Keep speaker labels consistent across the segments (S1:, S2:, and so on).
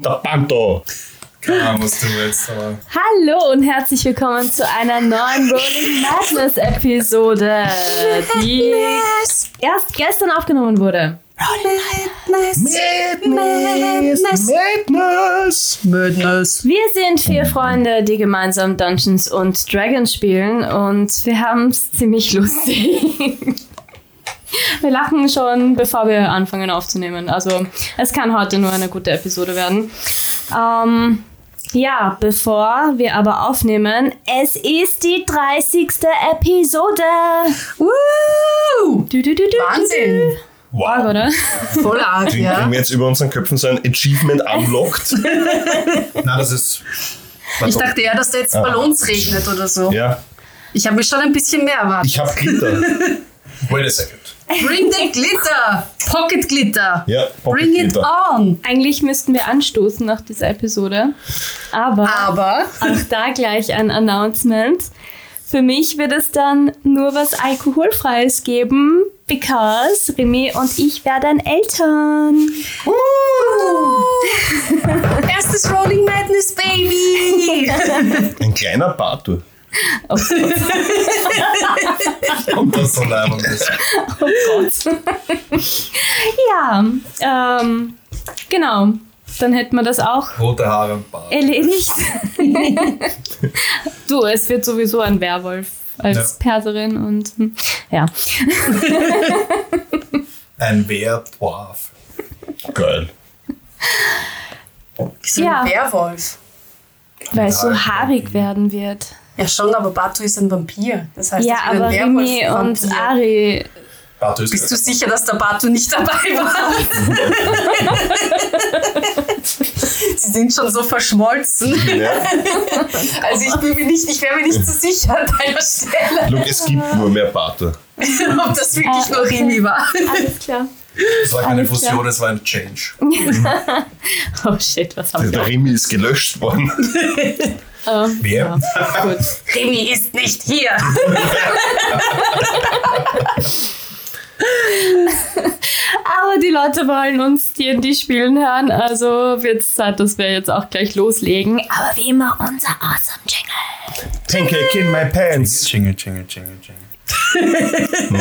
S1: Der Panto.
S2: Keine Ahnung, was du willst, aber.
S3: Hallo und herzlich willkommen zu einer neuen Rolling Madness Episode, die erst gestern aufgenommen wurde.
S1: Madness. Madness.
S4: Madness.
S3: Wir sind vier Freunde, die gemeinsam Dungeons und Dragons spielen und wir haben es ziemlich lustig. Wir lachen schon, bevor wir anfangen aufzunehmen. Also es kann heute nur eine gute Episode werden. Ähm, ja, bevor wir aber aufnehmen, es ist die 30. Episode.
S4: Woo!
S3: Du, du, du, du,
S4: Wahnsinn.
S3: Arg,
S1: Wow.
S3: oder?
S4: Voll arg,
S1: Kriegen
S4: ja.
S1: wir jetzt über unseren Köpfen so ein Achievement unlocked?
S2: Nein, das ist.
S4: Ich dachte eher, dass da jetzt Ballons regnet oder so.
S1: Ja.
S4: Ich habe mir schon ein bisschen mehr erwartet.
S1: Ich hab Glitter.
S2: Wait a second.
S4: Bring the glitter! Pocket Glitter!
S1: Ja, Pocket
S4: Bring it
S1: Glitter.
S4: on!
S3: Eigentlich müssten wir anstoßen nach dieser Episode. Aber
S4: Aber
S3: auch da gleich ein Announcement. Für mich wird es dann nur was Alkoholfreies geben, because Remy und ich werden Eltern.
S4: erstes Rolling Madness Baby!
S1: Ein kleiner Batu.
S3: Oh Gott.
S2: Und das so leibend ist.
S3: Oh Gott. ja, ähm, genau. Dann hätten wir das auch
S2: Rote Haare und Bart.
S3: erledigt. du, es wird sowieso ein Werwolf als
S2: Ja.
S3: Perserin und ja.
S2: Ein Wehrdwarf.
S1: Geil.
S4: So
S3: Ja.
S4: ein Werwolf.
S3: Weil es so
S2: Ja,
S3: haarig werden wird.
S4: Ja, schon, aber Batu ist ein Vampir. Das heißt,
S3: Ja,
S4: ich bin
S3: aber
S4: ein Werwolf.
S3: Remy und
S4: Vampir.
S3: Ari.
S2: Bart ist
S4: Bist du sicher, dass der Batu nicht dabei war? Sie sind schon so verschmolzen.
S1: Ja.
S4: Also ich bin mir nicht, ich wäre mir nicht so sicher an deiner Stelle,
S1: Look, es gibt nur mehr Batu.
S4: ob das wirklich
S3: Ah,
S4: nur
S3: okay.
S4: Remy war.
S3: Alles klar.
S2: Das war keine Fusion,
S3: klar.
S2: das war ein Change.
S3: Oh shit, was haben wir?
S1: Der Remy ist gelöscht worden.
S3: Äh,
S2: Wer?
S3: ja, gut.
S4: Remy ist nicht hier.
S3: Aber die Leute wollen uns D&D spielen hören, also wird es Zeit, dass wir jetzt auch gleich loslegen. Aber wie immer unser Awesome Jingle.
S1: Pancake in my pants.
S2: Jingle, jingle, jingle, jingle.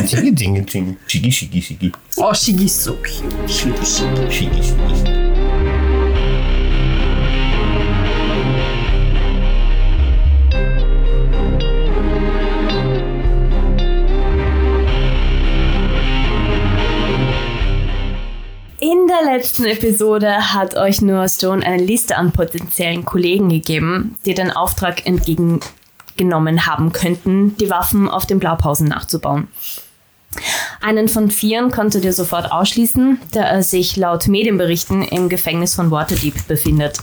S1: Jingle, jingle, jingle. Shiggy, shiggy, shiggy.
S4: Oh, Shigi ist so cute.
S1: Shiggy, shiggy.
S3: In der letzten Episode hat euch Noah Stone eine Liste an potenziellen Kollegen gegeben, die den Auftrag entgegengenommen haben könnten, die Waffen auf den Blaupausen nachzubauen. Einen von vieren konntet ihr sofort ausschließen, da er sich laut Medienberichten im Gefängnis von Waterdeep befindet.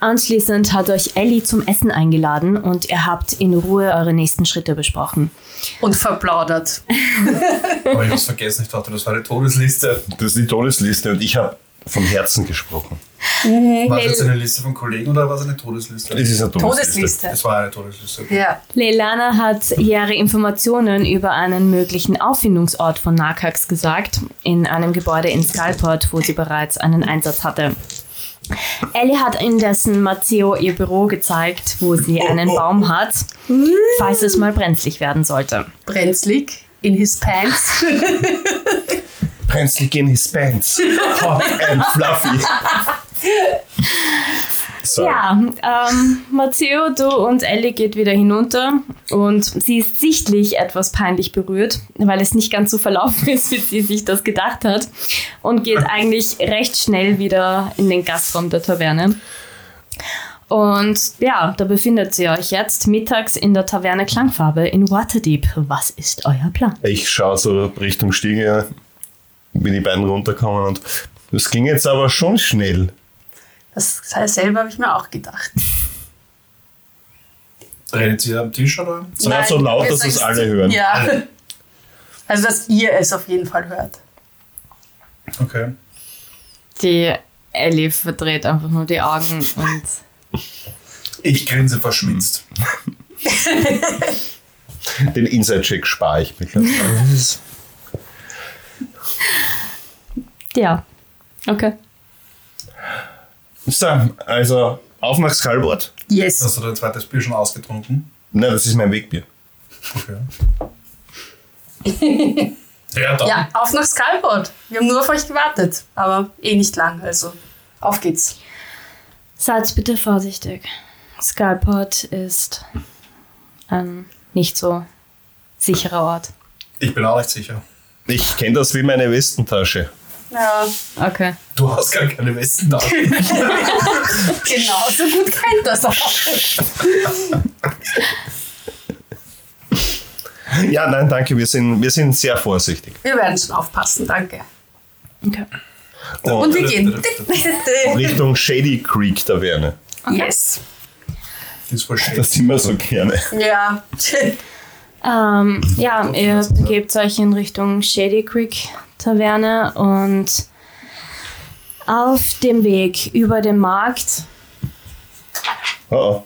S3: Anschließend hat euch Ellie zum Essen eingeladen und ihr habt in Ruhe eure nächsten Schritte besprochen.
S4: Und verplaudert.
S2: Aber ich hab's vergessen, ich dachte, das war die Todesliste.
S1: Das ist die Todesliste und ich habe vom Herzen gesprochen.
S2: War es jetzt eine Liste von Kollegen oder war es eine Todesliste?
S1: Es ist eine Todesliste.
S4: Todesliste.
S2: Es war eine Todesliste.
S4: Ja.
S3: Leilana hat ihre Informationen über einen möglichen Auffindungsort von Narkax gesagt, in einem Gebäude in Skullport, wo sie bereits einen Einsatz hatte. Ellie hat indessen Matteo ihr Büro gezeigt, wo sie einen Baum hat, falls es mal brenzlig werden sollte.
S4: Brenzlig in his pants.
S1: Brenzlig in his pants. Hot and fluffy. So.
S3: Ja, ähm, Matteo, du und Ellie geht wieder hinunter und sie ist sichtlich etwas peinlich berührt, weil es nicht ganz so verlaufen ist, wie sie sich das gedacht hat und geht eigentlich recht schnell wieder in den Gastraum der Taverne. Und ja, da befindet ihr euch jetzt mittags in der Taverne Klangfarbe in Waterdeep. Was ist euer Plan?
S1: Ich schaue so Richtung Stiege, wie die beiden runterkommen und das ging jetzt aber schon schnell.
S4: Das selber habe ich mir auch gedacht.
S2: Redet ihr am Tisch oder?
S1: So, so laut, dass es alle hören.
S4: Ja. Also, dass ihr es auf jeden Fall hört.
S2: Okay.
S3: Die Ellie verdreht einfach nur die Augen und
S2: Ich grinse verschmitzt.
S1: Den Inside-Check spare ich mir.
S3: ja, okay.
S1: So, also auf nach Skalbord.
S4: Yes.
S2: Hast du dein zweites Bier schon ausgetrunken?
S1: Nein, das ist mein Wegbier.
S2: Okay. ja, dann.
S4: Ja, auf nach Skalport. Wir haben nur auf euch gewartet, aber eh nicht lang, also auf geht's.
S3: Seid bitte vorsichtig. Skalport ist ein nicht so sicherer Ort.
S2: Ich bin auch nicht sicher.
S1: Ich kenne das wie meine Westentasche.
S4: Ja,
S3: Okay.
S2: Du hast gar keine Westen da.
S4: genau, so gut kennt das auch.
S1: Ja, nein, danke, wir sind, wir sind sehr vorsichtig.
S4: Wir werden schon aufpassen, danke.
S3: okay.
S4: Und wir gehen.
S1: Richtung Shady Creek Taverne.
S4: yes.
S2: Das ist voll schön.
S1: Das sind wir so gerne.
S4: Ja.
S3: Ähm, ja, ihr begebt euch in Richtung Shady Creek Taverne und auf dem Weg über den Markt
S1: Oh,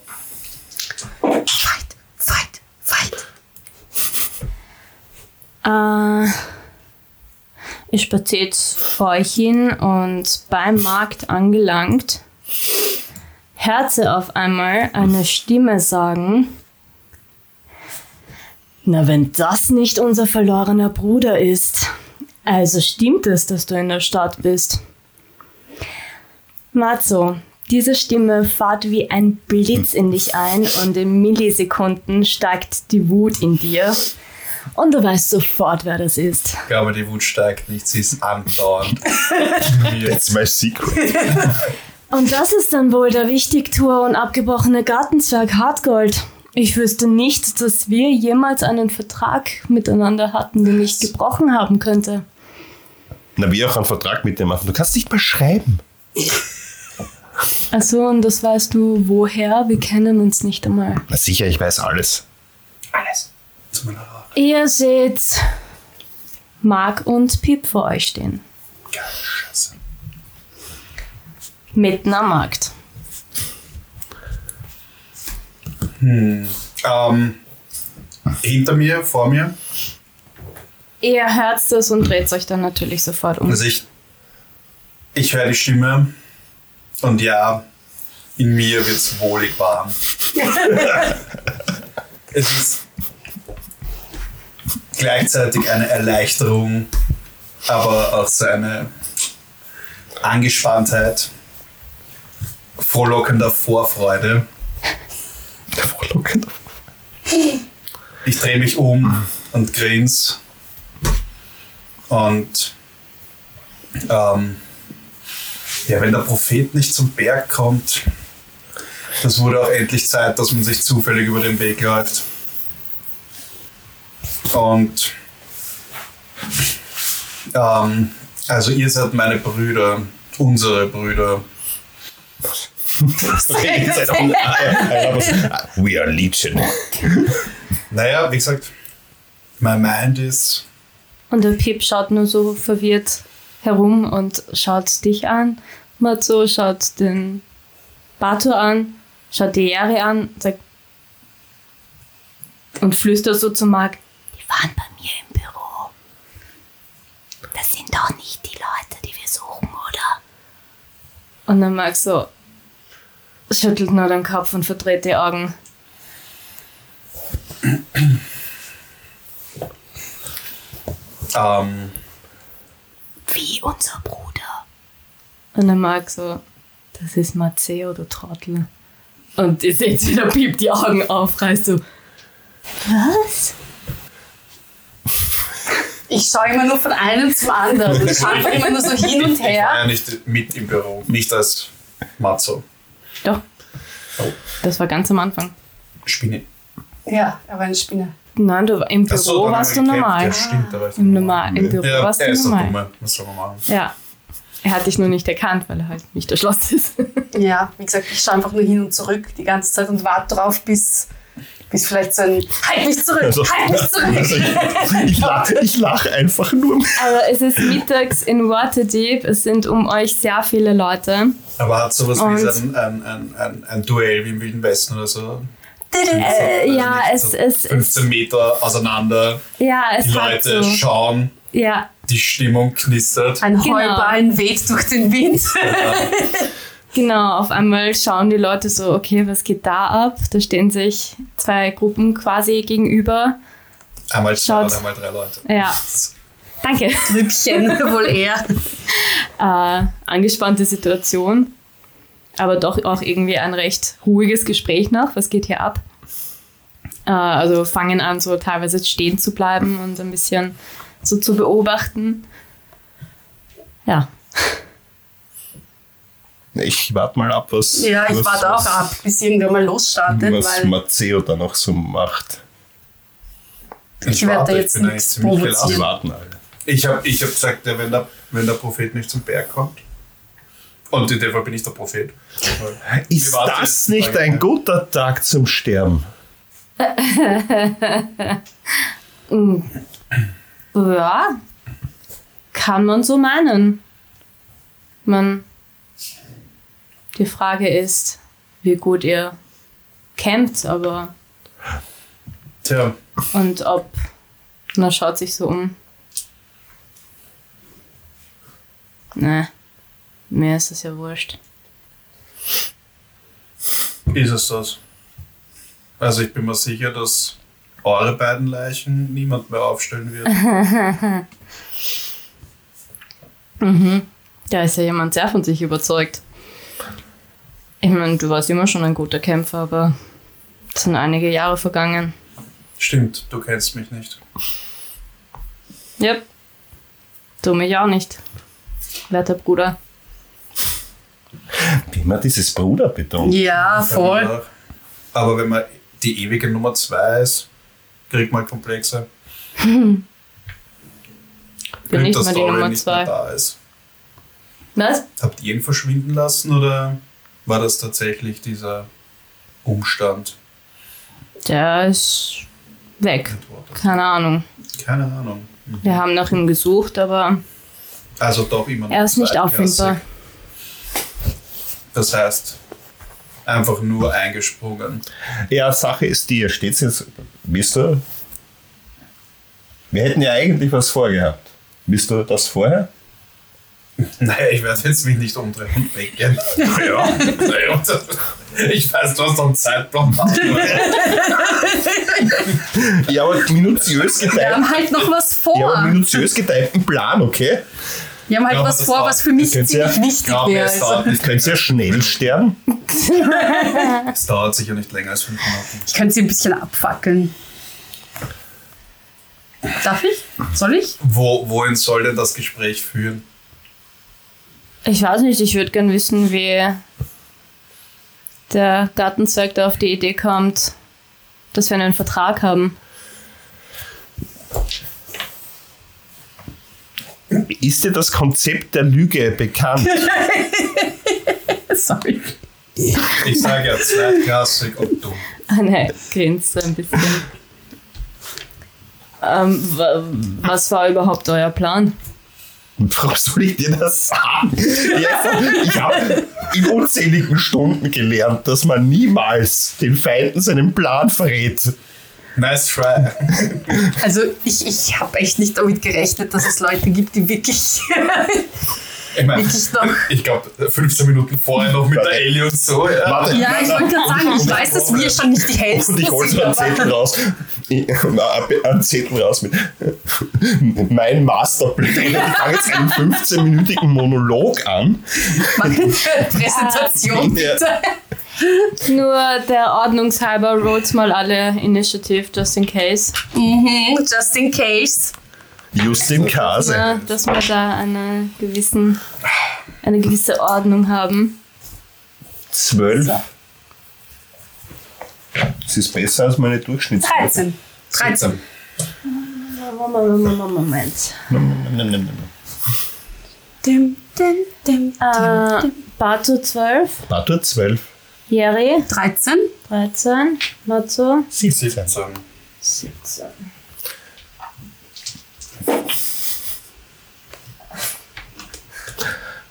S1: oh.
S4: Fight, fight, fight.
S3: Äh, ihr spaziert vor euch hin und beim Markt angelangt, hört sie auf einmal eine Stimme sagen, na wenn das nicht unser verlorener Bruder ist, also stimmt es, dass du in der Stadt bist. Matzo, diese Stimme fährt wie ein Blitz in dich ein und in Millisekunden steigt die Wut in dir. Und du weißt sofort, wer das ist.
S2: Ich glaube, die Wut steigt nicht, sie ist andauernd.
S1: That's my secret.
S3: Und das ist dann wohl der Wichtigtour und abgebrochene Gartenzwerg Hartgold. Ich wüsste nicht, dass wir jemals einen Vertrag miteinander hatten, den ich gebrochen haben könnte.
S1: Na, wir auch einen Vertrag mit dem machen. Du kannst nicht mal schreiben.
S3: Achso, und das weißt du woher? Wir kennen uns nicht einmal.
S1: Na sicher, ich weiß alles.
S2: Alles. Zu meiner Haare.
S3: Ihr seht Mark und Pip vor euch stehen.
S2: Geil, Scheiße.
S3: Mitten am Markt.
S2: Ähm, hinter mir, vor mir.
S3: Ihr hört das und dreht euch dann natürlich sofort um.
S2: Also ich, ich höre die Stimme und ja, in mir wird es wohlig warm. es ist gleichzeitig eine Erleichterung, aber auch so eine Angespanntheit, frohlockender Vorfreude.
S1: Frohlockend.
S2: Ich drehe mich um und grins. Und ähm, ja, wenn der Prophet nicht zum Berg kommt, das wurde auch endlich Zeit, dass man sich zufällig über den Weg läuft. Und ähm, also ihr seid meine Brüder, unsere Brüder.
S1: We are Legion.
S2: Naja, wie gesagt, my mind is
S3: Und der Pip schaut nur so verwirrt herum und schaut dich an. Matzo schaut den Bato an, schaut die Jere an, sagt und flüstert so zu Mark, die waren bei mir im Büro. Das sind doch nicht die Leute, die wir suchen, oder? Und dann Mark so schüttelt nur den Kopf und verdreht die Augen.
S2: Ähm,
S3: Wie unser Bruder. Und dann Mark so, das ist Matteo, du Trottel. Und ihr seht, wie der Piep die Augen aufreißt, so, was?
S4: Ich schaue immer nur von einem zum anderen. Ich schaue immer nur so hin und
S2: ich war
S4: her.
S2: ja nicht mit im Büro, nicht als Matzo.
S3: Doch. Das war ganz am Anfang.
S2: Spinne.
S4: Ja, er war eine Spinne.
S3: Nein, du, im Büro
S2: so,
S3: warst du normal.
S2: Ja, stimmt, da war ich
S3: Im, normal, Im Büro
S2: Ja,
S3: warst
S2: er
S3: du normal.
S2: Dumme. Was soll man machen?
S3: Ja. Er hat dich nur nicht erkannt, weil er halt nicht erschlossen ist.
S4: Ja, wie gesagt, ich schaue einfach nur hin und zurück die ganze Zeit und warte darauf, bis, bis vielleicht so ein Halt mich zurück,
S1: Also,
S4: halt mich zurück.
S1: also ich, ich lache ich lach einfach nur.
S3: Aber es ist mittags in Waterdeep, es sind um euch sehr viele Leute.
S2: Aber hat sowas
S3: Und-
S2: wie ein, ein, ein, ein Duell wie im Wilden Westen oder so?
S3: Äh, ja, es, es,
S2: 15 Meter auseinander,
S3: ja, es
S2: die Leute
S3: so.
S2: schauen,
S3: Ja,
S2: die Stimmung knistert.
S4: Ein
S3: Genau.
S4: Heuballen weht durch den Wind.
S3: Genau, auf einmal schauen die Leute so, okay, was geht da ab? Da stehen sich zwei Gruppen quasi gegenüber.
S2: Einmal zwei
S3: Schaut.
S2: und einmal drei Leute.
S3: Ja, danke.
S4: Grüppchen, wohl eher.
S3: Äh, angespannte Situation, aber doch auch irgendwie ein recht ruhiges Gespräch noch. Was geht hier ab? Äh, also fangen an, so teilweise stehen zu bleiben und ein bisschen so zu beobachten. Ja,
S1: Ich warte mal ab, was.
S4: Ja, ich
S1: was,
S4: warte auch
S1: was,
S4: ab, bis irgendwer mal losstartet,
S1: Was
S4: weil
S1: Matteo da noch so macht.
S4: ich werde da
S2: warte,
S4: jetzt nichts
S1: Wir
S4: provozieren.
S1: warten alle.
S2: Ich habe ich hab gesagt, wenn, der, wenn der Prophet nicht zum Berg kommt. Und in dem Fall bin ich der Prophet.
S1: Ist das nicht ein guter Tag zum Sterben?
S3: Ja, kann man so meinen. Man, die Frage ist, wie gut ihr campt, aber
S2: Tja,
S3: und ob, na schaut sich so um. Ne, mir ist es ja wurscht.
S2: ist es das. Also ich bin mir sicher, dass eure beiden Leichen niemand mehr aufstellen wird.
S3: Da ist ja jemand sehr von sich überzeugt. Ich meine, du warst immer schon ein guter Kämpfer, aber es sind einige Jahre vergangen.
S2: Stimmt, du kennst mich nicht.
S3: Yep. Du mich auch nicht. Werter Bruder.
S1: Wie immer dieses Bruder betont.
S4: Ja, voll.
S2: Aber wenn man die ewige Nummer zwei ist, kriegt man Komplexe.
S3: Bin
S2: Wenn
S3: nicht mal die Nummer zwei.
S2: da ist.
S3: Was?
S2: Habt ihr ihn verschwinden lassen oder war das tatsächlich dieser Umstand?
S3: Der ist weg. Keine Ahnung.
S2: Keine Ahnung.
S3: Wir haben nach ihm gesucht, aber
S2: Also doch immer noch
S3: er ist nicht auffindbar.
S2: Das heißt, einfach nur eingesprungen.
S1: Ja, Sache ist die, ihr steht jetzt, wisst du, wir hätten ja eigentlich was vorgehabt. Wisst du das vorher?
S2: Naja, ich werde jetzt mich nicht umdrehen und weggehen. Naja, naja, ich weiß, du hast doch einen Zeitplan.
S1: Ja, aber minutiös
S4: Wir
S1: geteilt.
S4: haben halt noch was vor.
S1: Ja, aber minutiös geteilten Plan, okay?
S4: Wir haben halt
S2: Ja,
S4: was vor,
S2: war-
S4: was für mich ziemlich wichtig
S2: Ja,
S4: wäre.
S2: es
S4: Also,
S2: dauert, nicht,
S1: Könnt ihr schnell sterben?
S2: es dauert sicher nicht länger als fünf Minuten.
S4: ich könnte sie ein bisschen abfackeln. Darf ich? Soll ich?
S2: Wo, wohin soll denn das Gespräch führen?
S3: Ich weiß nicht, ich würde gern wissen, wie der Gartenzwerg da auf die Idee kommt, dass wir einen Vertrag haben.
S1: Ist dir das Konzept der Lüge bekannt?
S4: Sorry.
S2: Ich sage ja zweitklassig und dumm.
S3: Anne grinst so ein bisschen. Ähm, wa- was war überhaupt euer Plan?
S1: Warum soll ich dir das sagen? Jetzt, ich habe in unzähligen Stunden gelernt, dass man niemals den Feinden seinen Plan verrät.
S2: Nice try.
S4: Also ich, ich habe echt nicht damit gerechnet, dass es Leute gibt, die wirklich...
S2: Ich meine, ich glaube, 15 Minuten vorher noch mit der Ellie und so. Ja.
S1: Warte.
S4: ja, ich wollte gerade sagen, ich weiß, dass wir schon nicht die Hellsten
S1: Und ich hol
S4: sind,
S1: so einen Zettel raus. Ich- Einen Zettel raus mit mein Masterplan. Ich fange jetzt einen 15-minütigen Monolog an.
S4: Eine Präsentation, bitte.
S3: Nur der Ordnungshalber rollt mal alle Initiative, just in case.
S4: Mhm, just in case.
S1: Just in Kase.
S3: Ja, dass wir da eine, gewissen, eine gewisse Ordnung haben.
S1: Zwölf. Das ist besser als meine Durchschnittswerte.
S4: 13. 13.
S3: Moment.
S4: Dim, dim, dim,
S3: Äh, Bato 12,
S1: Batur 12.
S3: Jerry
S4: 13.
S3: 13, Matzo
S1: 17.
S2: 17.
S3: 17.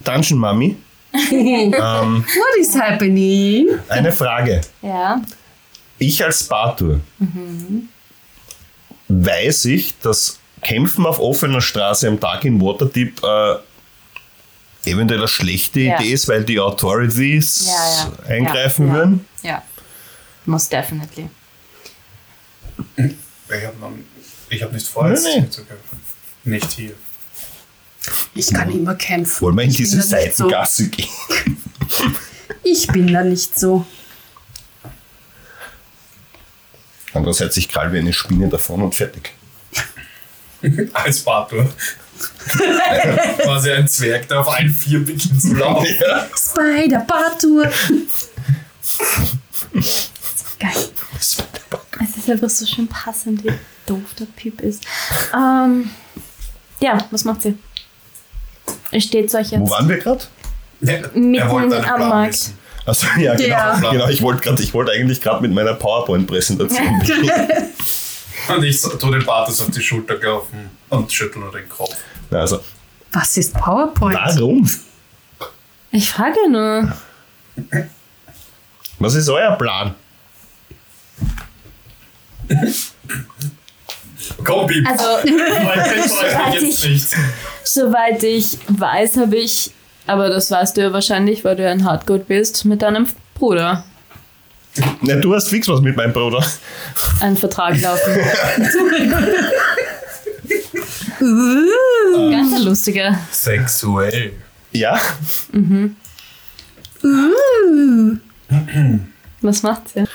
S1: Dungeon Mummy,
S4: What is happening?
S1: eine Frage.
S3: Ja.
S1: Ich als Batur weiß ich, dass Kämpfen auf offener Straße am Tag in Waterdeep äh, eventuell eine schlechte
S3: Ja.
S1: Idee ist, weil die Authorities
S3: Ja, ja.
S1: eingreifen
S3: ja,
S1: würden.
S3: Ja. Most definitely.
S2: Ich habe hab nicht vor,
S1: Nee, nee.
S2: zu kämpfen. Nicht hier.
S4: Ich kann immer kämpfen.
S1: Wollen wir in
S4: Ich bin
S1: diese
S4: da nicht so.
S1: Seitengasse gehen?
S4: Ich bin da nicht so.
S1: Andererseits, ich krall wie eine Spinne davon und fertig.
S2: Als Bartur. Quasi ein Zwerg, der auf allen vier beginnt zu laufen.
S1: Ja.
S4: Spider-Bartour. Geil.
S3: Es ist einfach so schön passend, wie doof der Pip ist. Ähm, ja, was macht sie? Es steht euch
S1: Wo waren wir gerade?
S3: Mitten
S2: er
S3: am Markt.
S2: wissen.
S1: Also ja, genau.
S4: Ja.
S1: genau ich wollte ich wollte eigentlich gerade mit meiner PowerPoint-Präsentation beginnen.
S2: Und ich so- tu den Bartus auf die Schulter gelaufen und schüttel nur den Kopf.
S1: Also,
S4: Was ist PowerPoint?
S1: warum?
S3: Ich frage nur.
S1: Was ist euer Plan?
S2: Komm, Bib.
S3: Also, soweit
S2: jetzt
S3: ich- soweit ich weiß, habe ich, aber das weißt du ja wahrscheinlich, weil du ja ein Hardcode bist, mit deinem Bruder
S1: Na, du hast fix was mit meinem Bruder.
S3: einen Vertrag laufen. Ganz ein lustiger.
S2: Sexuell.
S1: Ja?
S3: Was macht sie?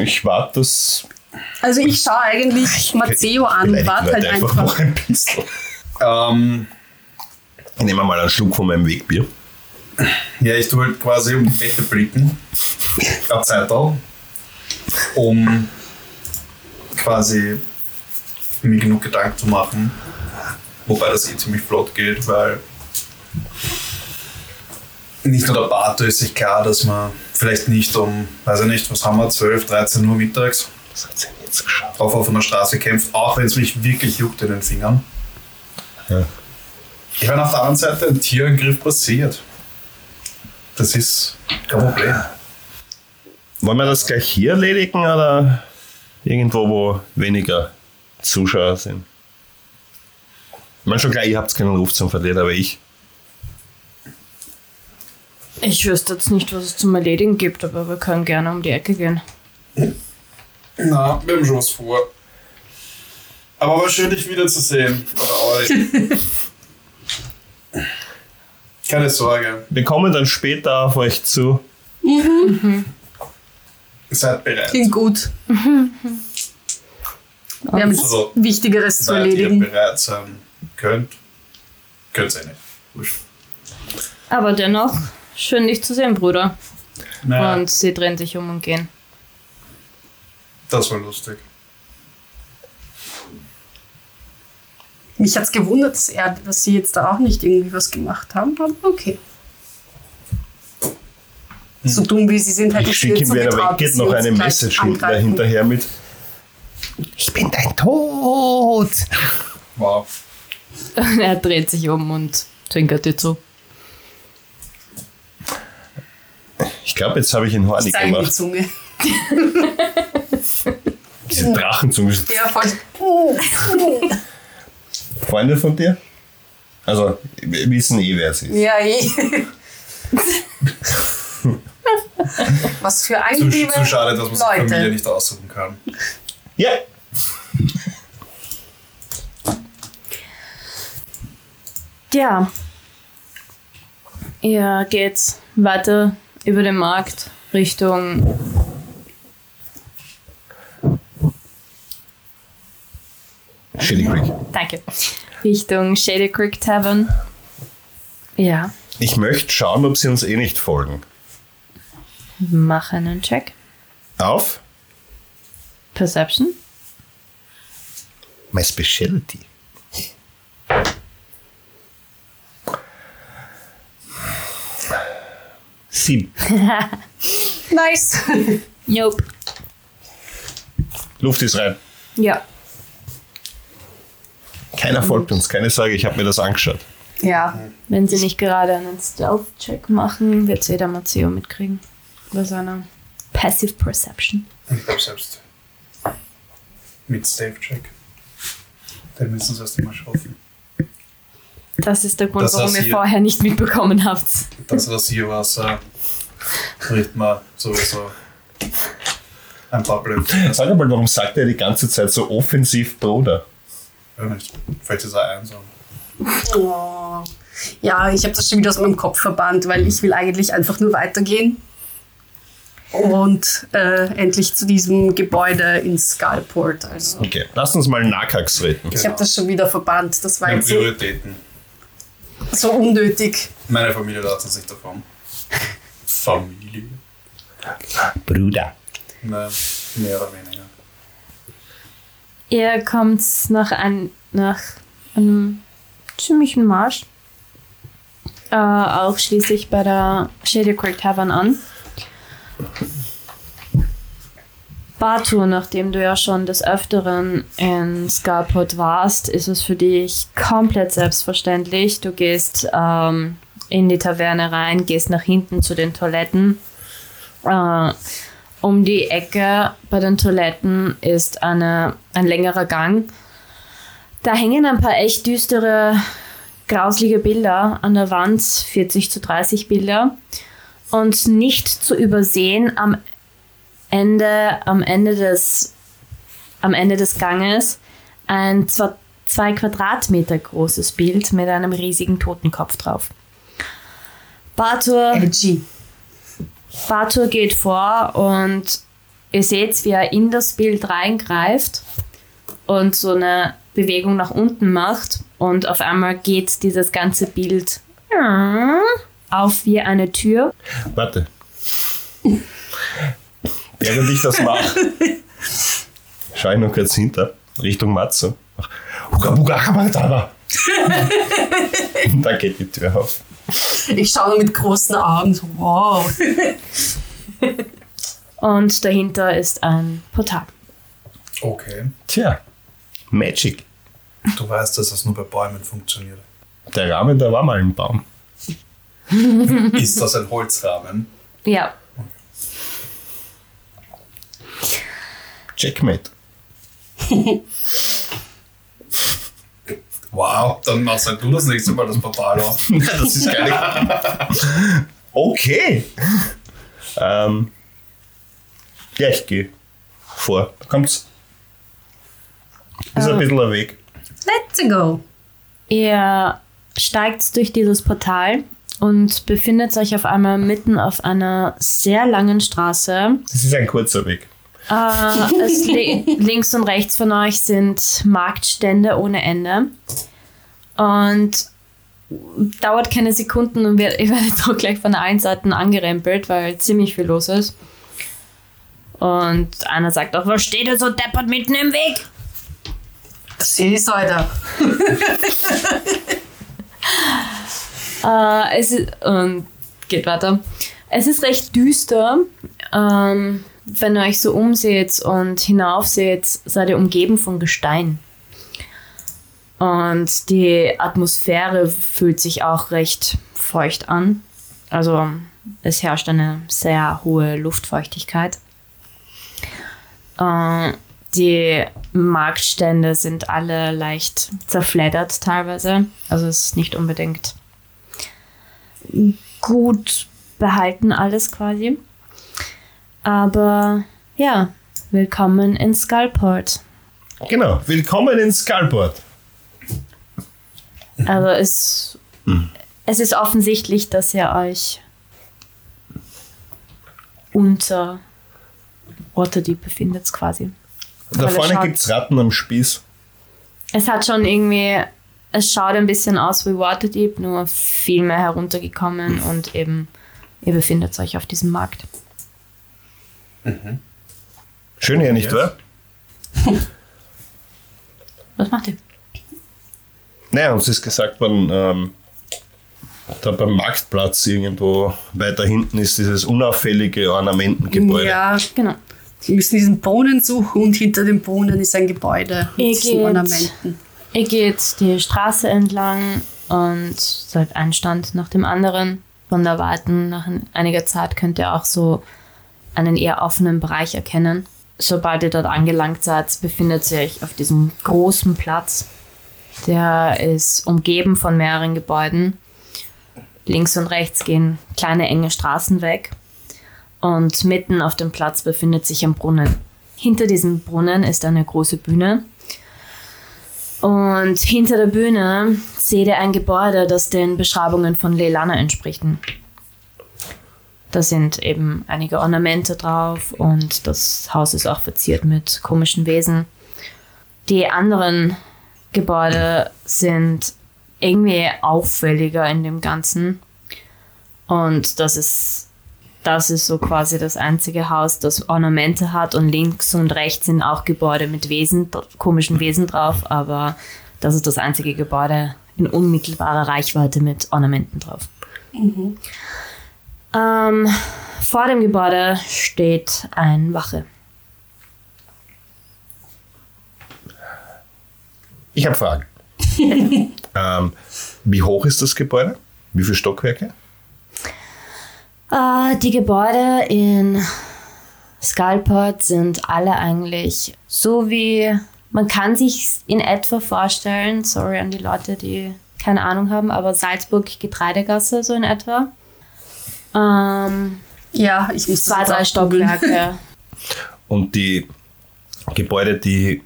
S1: Ich warte das.
S4: Also ich schaue eigentlich Matteo an, warte halt
S1: einfach
S4: einfach.
S1: noch ein bisschen.
S2: Ähm,
S1: Ich nehme mal einen Schluck von meinem Wegbier.
S2: ja, ich tue halt quasi um die Ecke blicken. Auf Zeital. Um quasi mir genug Gedanken zu machen. Wobei das eh ziemlich flott geht, weil nicht nur der Bato ist sich klar, dass man vielleicht nicht um, weiß ich nicht, was haben wir, 12, 13 Uhr mittags
S1: Was hat sie denn jetzt geschaut?
S2: auf offener Straße kämpft, auch wenn es mich wirklich juckt in den Fingern.
S1: Ja.
S2: Ich meine, auf der anderen Seite, ein Tierangriff passiert. Das ist kein Problem.
S1: Wollen wir das gleich hier erledigen oder irgendwo, wo weniger Zuschauer sind? Ich meine schon klar, ihr habt keinen Ruf zum Verlieren, aber ich.
S3: Ich wüsste jetzt nicht, was es zum Erledigen gibt, aber wir können gerne um die Ecke gehen.
S2: Na, wir haben schon was vor. Aber war schön, dich wiederzusehen. Bei euch. Keine Sorge,
S1: Wir kommen dann später auf euch zu.
S2: seid bereit.
S4: Klingt gut. Wir haben jetzt
S2: So.
S4: Wichtigeres zu
S2: Seid ihr
S4: erledigen.
S2: bereit sein könnt, könnt ihr nicht. Wurscht.
S3: Aber dennoch, schön dich zu sehen, Bruder.
S2: Naja,
S3: Und sie drehen sich um und gehen.
S2: Das war lustig.
S4: Mich hat es gewundert, dass, er, dass sie jetzt da auch nicht irgendwie was gemacht haben. Aber okay. So dumm wie sie sind, hätte
S1: Ich schicke ihm, wenn er weggeht, noch eine Message hinterher mit. Ich bin dein Tod.
S2: Wow.
S3: er dreht sich um und zwinkert dir zu.
S1: Ich glaube, jetzt habe ich ihn hornig
S4: Zeig die
S1: gemacht.
S4: Zunge.
S1: Diese Drachenzunge.
S4: Ja, voll.
S1: Freunde von dir? Also, wir wissen eh, wer sie ist.
S4: Ja, eh. Was für
S2: Zu,
S4: angenehme
S2: zu schade, dass man sich
S4: Leute.
S2: Familie nicht aussuchen kann.
S1: Ja.
S3: Ja. Ihr geht weiter über den Markt Richtung
S1: Shitty Creek.
S3: Danke. Richtung Shady Creek Tavern. Ja.
S1: Ich möchte schauen, ob sie uns eh nicht folgen.
S3: Mach einen Check.
S1: Auf
S3: Perception.
S1: my specialty. Sieben.
S4: Nice.
S3: Nope.
S1: Luft ist rein.
S3: Ja.
S1: Keiner folgt uns, keine Sorge, ich habe mir das angeschaut.
S4: Ja,
S3: Wenn sie nicht gerade einen Stealth-Check machen, wird sie der Matteo mitkriegen. Bei seiner Passive Perception.
S2: Und ich glaube selbst mit Stave-Check. Den müssen sie erst einmal schaffen.
S3: Das ist der Grund,
S2: Das
S3: warum ihr vorher nicht mitbekommen habt.
S2: Das Rasierwasser riecht man sowieso ein paar Blöcke.
S1: Sag mal, warum sagt er die ganze Zeit so offensiv Bruder?
S2: Ja, nicht. Vielleicht ist er einsam.
S4: Oh. Ja, ich habe das schon wieder aus meinem Kopf verbannt, weil ich will eigentlich einfach nur weitergehen und äh, endlich zu diesem Gebäude in Skullport. Also
S1: Okay, lass uns mal Nakax reden.
S4: ich habe das schon wieder verbannt. Das war jetzt so,
S2: Prioritäten.
S4: so unnötig.
S2: Meine Familie lassen sich davon. Familie?
S1: Bruder.
S2: Nein, mehr oder weniger.
S3: Ihr kommt nach, ein, nach einem ziemlichen Marsch äh, auch schließlich bei der Shady Creek Tavern an. Batu, nachdem du ja schon des Öfteren in Scarport warst, ist es für dich komplett selbstverständlich. Du gehst ähm, in die Taverne rein, gehst nach hinten zu den Toiletten. Äh, um die Ecke bei den Toiletten ist eine, ein längerer Gang. Da hängen ein paar echt düstere, grauslige Bilder an der Wand, 40 zu 30 Bilder. Und nicht zu übersehen am Ende, am Ende des, am Ende des Ganges ein zwei, zwei Quadratmeter großes Bild mit einem riesigen Totenkopf drauf. Batur
S4: Edgy.
S3: Batur geht vor und ihr seht, wie er in das Bild reingreift und so eine Bewegung nach unten macht und auf einmal geht dieses ganze Bild auf wie eine Tür.
S1: Warte. Während ich das mache, schaue ich noch kurz hinter, Richtung Matze. Und dann geht die Tür auf.
S4: Ich schaue mit großen Augen so, wow.
S3: Und dahinter ist ein Portal.
S2: Okay.
S1: Tja, Magic.
S2: Du weißt, dass das nur bei Bäumen funktioniert.
S1: Der Rahmen, da war mal ein Baum.
S2: Ist das ein Holzrahmen?
S3: Ja,
S1: Checkmate.
S2: Wow, dann machst halt du das nächste Mal das Portal auf.
S1: das ist gar nicht. Okay. Ähm, ja, ich gehe vor. Da kommt's. Ist ein bisschen ein Weg.
S4: Let's go.
S3: ihr steigt durch dieses Portal und befindet euch auf einmal mitten auf einer sehr langen Straße.
S1: Das ist ein kurzer Weg.
S3: Äh, es li links und rechts von euch sind Marktstände ohne Ende. Und dauert keine Sekunden und wir- ihr werdet auch gleich von allen Seiten angerempelt, weil ziemlich viel los ist. Und einer sagt auch, was steht da so deppert mitten im Weg?
S4: Das ist heute.
S3: Äh, es ist, und geht weiter. Es ist recht düster. Ähm, wenn ihr euch so umseht und hinaufseht, seid ihr umgeben von Gestein. Und die Atmosphäre fühlt sich auch recht feucht an. Also es herrscht eine sehr hohe Luftfeuchtigkeit. Äh, die Marktstände sind alle leicht zerfleddert teilweise. Also es ist nicht unbedingt gut behalten alles quasi. Aber ja, willkommen in Skullport.
S1: Genau. Willkommen in Skullport.
S3: Also es, es ist offensichtlich, dass ihr euch unter Waterdeep befindet quasi.
S1: Da
S3: Weil
S1: vorne
S3: schaut-
S1: gibt's Ratten am Spieß.
S3: Es hat schon irgendwie, es schaut ein bisschen aus wie Waterdeep, nur viel mehr heruntergekommen und eben, ihr befindet euch auf diesem Markt.
S1: Schön hier, nicht wahr?
S3: Was macht ihr?
S1: Naja, uns ist gesagt worden, ähm, da beim Marktplatz irgendwo weiter hinten ist dieses unauffällige Ornamentengebäude.
S4: Ja,
S3: Genau.
S4: wir müssen diesen Brunnen suchen und hinter dem Brunnen ist ein Gebäude mit
S3: Ihr
S4: diesen
S3: geht-
S4: Ornamenten.
S3: Ihr geht die Straße entlang und seid ein Stand nach dem anderen. Von der Warten nach einiger Zeit könnt ihr auch so einen eher offenen Bereich erkennen. Sobald ihr dort angelangt seid, befindet ihr euch auf diesem großen Platz. Der ist umgeben von mehreren Gebäuden. Links und rechts gehen kleine enge Straßen weg. Und mitten auf dem Platz befindet sich ein Brunnen. Hinter diesem Brunnen ist eine große Bühne. Und hinter der Bühne seht ihr ein Gebäude, das den Beschreibungen von Leilana entspricht. Da sind eben einige Ornamente drauf und das Haus ist auch verziert mit komischen Wesen. Die anderen Gebäude sind irgendwie auffälliger in dem Ganzen. Und das ist, das ist so quasi das einzige Haus, das Ornamente hat. Und links und rechts sind auch Gebäude mit Wesen, komischen Wesen drauf. Aber das ist das einzige Gebäude in unmittelbarer Reichweite mit Ornamenten drauf. Ähm, vor dem Gebäude steht ein Wache.
S1: Ich habe Fragen. ähm, wie hoch ist das Gebäude? Wie viele Stockwerke?
S3: Äh, die Gebäude in Skullport sind alle eigentlich so wie man kann sich in etwa vorstellen. Sorry an die Leute, die keine Ahnung haben, aber Salzburg Getreidegasse so in etwa. Ähm,
S4: Ja, ich muss
S3: zwei, drei Stockwerke.
S1: Und die Gebäude, die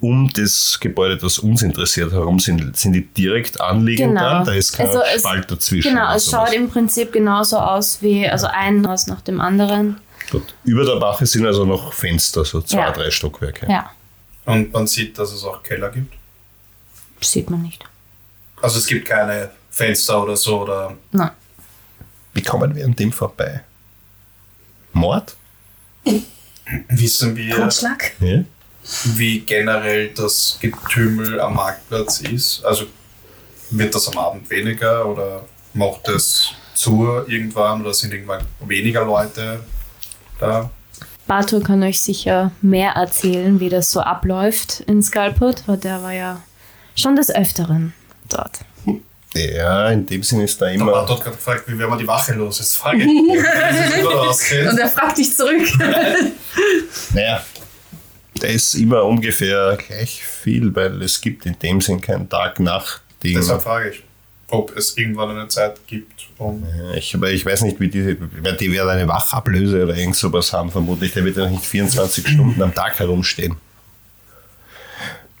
S1: um das Gebäude, das uns interessiert, herum sind, sind die direkt anliegend
S3: Genau.
S1: dran? Da ist kein
S3: Also es-
S1: Spalt dazwischen.
S3: Genau, es schaut im Prinzip genauso aus wie, also ein Haus nach dem anderen.
S1: Gut. Über der Wache sind also noch Fenster, so zwei,
S3: Ja.
S1: drei Stockwerke.
S3: Ja,
S2: Und man sieht, dass es auch Keller gibt.
S3: sieht man nicht.
S2: Also es gibt keine Fenster oder so oder.
S3: Nein.
S1: Wie kommen wir an dem vorbei? Mord?
S2: Wissen wir,
S4: Totschlag?
S1: Ja.
S2: wie generell das Getümmel am Marktplatz ist? Also wird das am Abend weniger oder macht es zu irgendwann oder sind irgendwann weniger Leute da?
S3: Bato kann euch sicher mehr erzählen, wie das so abläuft in Skullport, weil der war ja schon des Öfteren dort.
S1: Ja, in dem Sinne ist da
S2: Da war
S1: immer.
S2: dort gerade gefragt, wie werden wir die Wache los? Jetzt frage ich.
S4: Und er fragt dich zurück.
S1: Naja, da ist immer ungefähr gleich viel, weil es gibt in dem Sinn kein Tag-Nacht-Ding.
S2: Deshalb frage ich, ob es irgendwann eine Zeit gibt, um
S1: Ja, Ich, aber ich weiß nicht, wie die, die werden eine Wachablöse oder irgend sowas haben, vermutlich. Der wird ja nicht 24 Stunden am Tag herumstehen.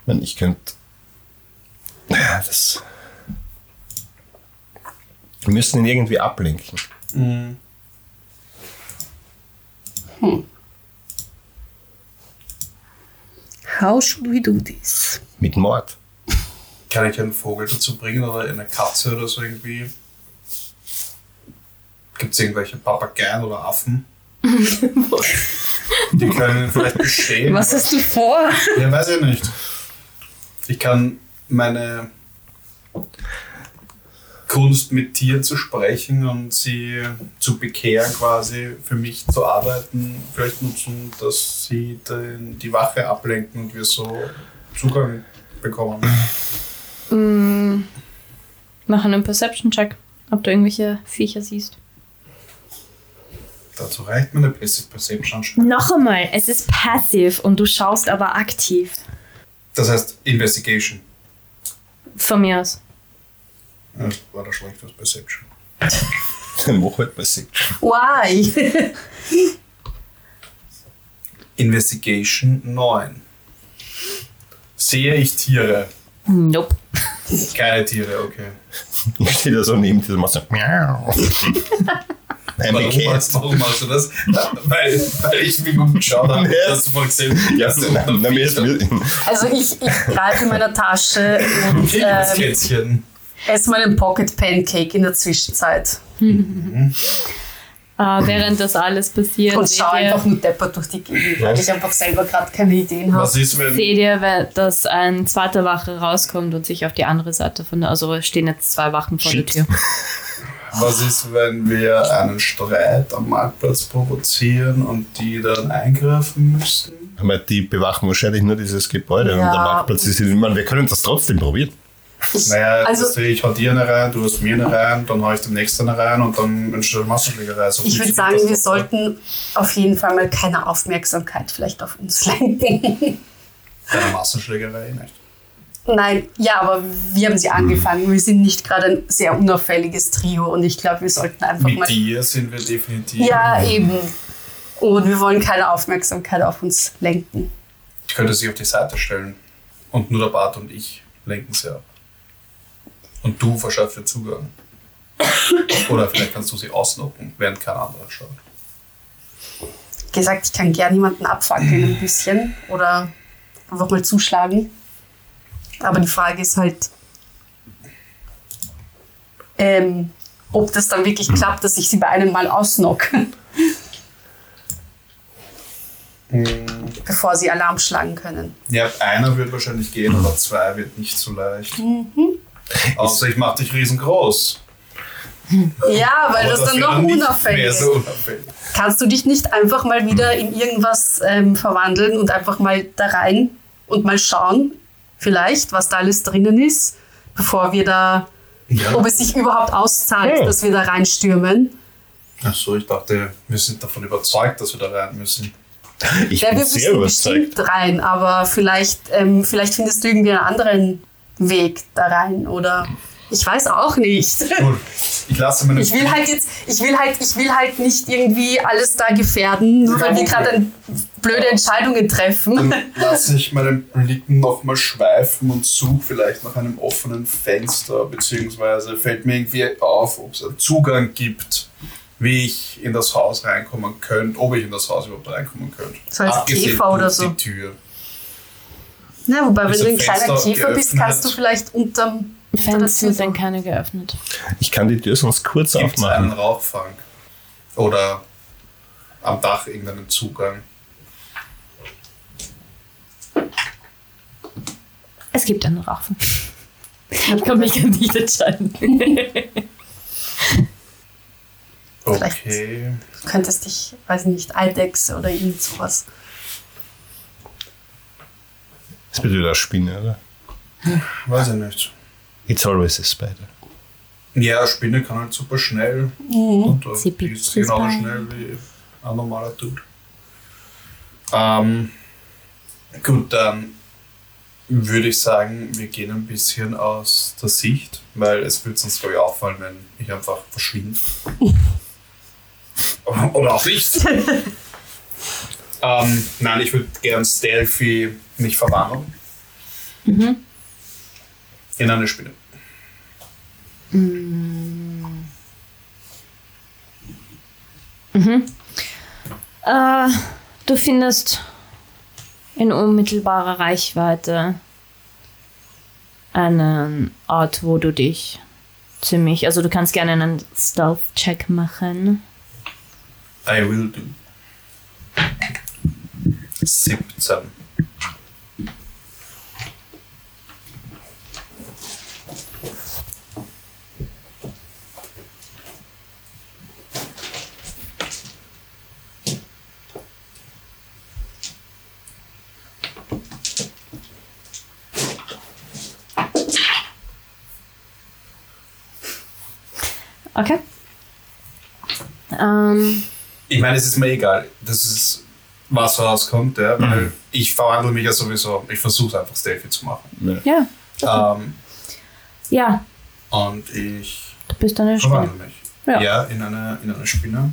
S1: Ich meine, ich könnte. Ja, das. Wir müssen ihn irgendwie ablenken.
S4: How should we do this?
S1: Mit Mord.
S2: Kann ich einen Vogel dazu bringen oder eine Katze oder so irgendwie? Gibt es irgendwelche Papageien oder Affen? Die können vielleicht bestehen.
S4: Was hast du vor?
S2: Ja, weiß ich nicht. Ich kann meine Kunst mit Tieren zu sprechen und sie zu bekehren, quasi für mich zu arbeiten, vielleicht nutzen, dass sie den, die Wache ablenken und wir so Zugang bekommen.
S3: Mach einen Perception-Check, ob du irgendwelche Viecher siehst.
S2: Dazu reicht mir eine Passive Perception schon.
S3: Noch einmal, es ist passiv und du schaust aber aktiv.
S2: Das heißt Investigation.
S3: Von mir aus.
S2: Ja, Das war da schlecht was Perception.
S1: Dann mach halt mal sie.
S4: Why?
S2: Investigation 9. Sehe ich Tiere?
S3: Nope.
S2: Keine Tiere, okay.
S1: Ich stehe da so neben dir und mach so. Miau. Nein,
S2: Warum machst, warum machst du das? weil, weil ich mich umgeschaut habe,
S1: Ja.
S2: dass du voll gesehen
S1: Ja,
S2: hast.
S1: nein, nein, mir ist mir,
S4: Also ich, ich greife in meiner Tasche und
S2: Das
S4: ähm,
S2: Kätzchen.
S4: esse meinen Pocket Pancake in der Zwischenzeit.
S3: Äh, während das alles passiert,
S4: Und
S3: ihr,
S4: einfach nur deppert durch die Gegend, weil ich einfach selber gerade keine Ideen habe.
S2: Was ist, wenn.
S3: seht ihr, dass ein zweiter Wache rauskommt und sich auf die andere Seite von der, also es stehen jetzt zwei Wachen vor
S1: Shit.
S3: der Tür.
S2: Was ist, wenn wir einen Streit am Marktplatz provozieren und die dann eingreifen müssen?
S1: aber die bewachen wahrscheinlich nur dieses Gebäude und
S4: Ja.
S1: der Marktplatz ist. Ich meine, wir können das trotzdem probieren.
S2: Naja,
S4: also
S2: also, ich hau dir eine rein, du hast mir eine rein, dann hau ich dem nächsten eine rein und dann entsteht eine Massenschlägerei. So
S4: ich würde sagen,
S2: das
S4: wir sollten auf jeden Fall mal keine Aufmerksamkeit vielleicht auf uns lenken.
S2: Eine Massenschlägerei nicht.
S4: Nein, ja, aber wir haben sie angefangen. Wir sind nicht gerade ein sehr unauffälliges Trio und ich glaube, wir sollten einfach
S2: Mit
S4: mal.
S2: dir sind wir definitiv.
S4: Ja, eben. Und wir wollen keine Aufmerksamkeit auf uns lenken.
S2: Ich könnte sie auf die Seite stellen. Und nur der Bart und ich lenken sie ab. Und du verschaffst dir Zugang. Oder vielleicht kannst du sie ausnocken, während kein anderer schaut.
S4: Gesagt, ich kann gern jemanden abfackeln ein bisschen oder einfach mal zuschlagen. Aber die Frage ist halt, ähm, ob das dann wirklich klappt, dass ich sie bei einem Mal ausnocke. Bevor sie Alarm schlagen können.
S2: Ja, einer wird wahrscheinlich gehen, aber zwei wird nicht so leicht. Außer ich mache dich riesengroß.
S4: Ja, weil
S2: Aber
S4: das dann noch unauffällig ist.
S2: so unauffällig.
S4: Kannst du dich nicht einfach mal wieder in irgendwas ähm, verwandeln und einfach mal da rein und mal schauen, vielleicht, was da alles drinnen ist, bevor wir da,
S2: Ja.
S4: ob es sich überhaupt auszahlt,
S1: Hm.
S4: dass wir da reinstürmen?
S2: Achso, ich dachte, wir sind davon überzeugt, dass wir da rein müssen.
S1: Ich
S4: Ja,
S1: bin
S4: wir
S1: sehr
S4: müssen
S1: überzeugt.
S4: rein, aber vielleicht, ähm, vielleicht findest du irgendwie einen anderen Weg da rein oder ich weiß auch nicht.
S2: Gut, ich lasse meine
S4: Ich will halt jetzt, ich will halt, ich will halt nicht irgendwie alles da gefährden, nur weil wir gerade blöde Entscheidungen treffen.
S2: Dann lasse ich meinen Blicken nochmal schweifen und suche vielleicht nach einem offenen Fenster, beziehungsweise fällt mir irgendwie auf, ob es einen Zugang gibt, wie ich in das Haus reinkommen könnte, ob ich in das Haus überhaupt reinkommen könnte.
S4: So als
S2: Abgesehen
S4: Käfer oder so.
S2: Die Tür.
S4: Na, wobei, wenn
S2: Ist
S4: du
S2: ein
S4: ein kleiner Käfer bist, kannst du vielleicht unterm
S3: Fenster sind keine geöffnet.
S1: Ich kann die Tür sonst kurz
S2: Gibt es einen
S1: aufmachen.
S2: Rauchfang? Oder am Dach irgendeinen Zugang?
S3: Es gibt einen Rauchen. Ich kann mich nicht entscheiden.
S4: Vielleicht.
S2: Okay.
S4: Du könntest dich, weiß nicht, Eidechse oder irgend sowas.
S1: Das wird wieder eine Spinne, oder?
S2: Weiß ich nicht.
S1: It's always a spider.
S2: Ja, eine Spinne kann halt super schnell. Und äh,
S3: Sie
S2: die ist genauso
S3: bei.
S2: schnell wie ein normaler Dude. Ähm, gut, dann würde ich sagen, wir gehen ein bisschen aus der Sicht, weil es wird sonst glaube ich auffallen, wenn ich einfach verschwinde. Oder auch nicht. ähm, nein, ich würde gern stealthy mich verwandeln. In eine Spinne.
S3: Äh, du findest in unmittelbarer Reichweite einen Ort, wo du dich ziemlich, also du kannst gerne einen Stealth-Check machen.
S2: I will do. 17.
S3: Okay. Ähm,
S2: Ich meine, es ist mir egal, das ist, was rauskommt, ja, weil ich verwandle mich ja sowieso, ich versuche einfach stealthy zu machen.
S3: ja.
S2: Ähm,
S3: Ja,
S2: und ich
S3: du bist eine Spinne.
S2: verwandle mich.
S3: Ja.
S2: Ja, in, eine, in eine Spinne.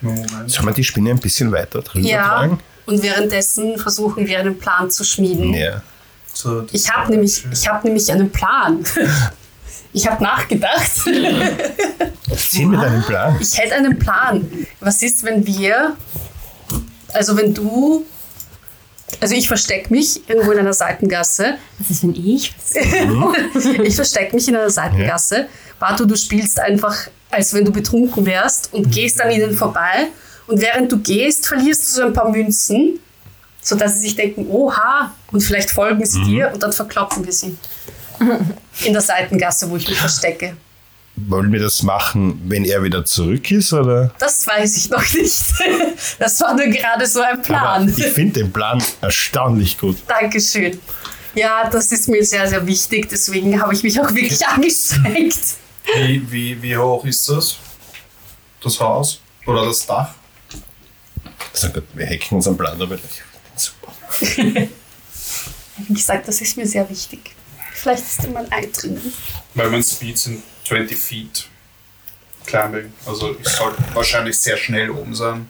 S2: Moment.
S1: Soll man die Spinne ein bisschen weiter drüber
S4: Ja,
S1: tragen?
S4: und währenddessen versuchen wir einen Plan zu schmieden.
S1: Ja.
S2: So,
S4: Ich habe nämlich, ich hab nämlich einen Plan. Ich habe nachgedacht.
S1: Zieh mir deinen Plan.
S4: Ich hätte einen Plan. Was ist, wenn wir, also wenn du, also ich verstecke mich irgendwo in einer Seitengasse.
S3: Was ist, wenn ich?
S4: Ich verstecke mich in einer Seitengasse. Bartu, du spielst einfach, als wenn du betrunken wärst und gehst an ihnen vorbei. Und während du gehst, verlierst du so ein paar Münzen, sodass sie sich denken, oha, und vielleicht folgen sie dir und dann verkloppen wir sie. In der Seitengasse, wo ich mich verstecke.
S1: Wollen wir das machen, wenn er wieder zurück ist? Oder?
S4: Das weiß ich noch nicht. Das war nur gerade so ein
S1: Aber
S4: Plan.
S1: ich finde den Plan erstaunlich gut.
S4: Dankeschön. Ja, das ist mir sehr, sehr wichtig. Deswegen habe ich mich auch wirklich angestrengt.
S2: Wie, wie, wie hoch ist das? Das Haus? Oder das Dach?
S1: So gut, wir hacken unseren Plan aber gleich. Super.
S4: Wie gesagt, das ist mir sehr wichtig. Vielleicht ist mal ein drinnen.
S2: Weil mein Speed sind 20 Feet Climbing. Also ich sollte wahrscheinlich sehr schnell oben sein.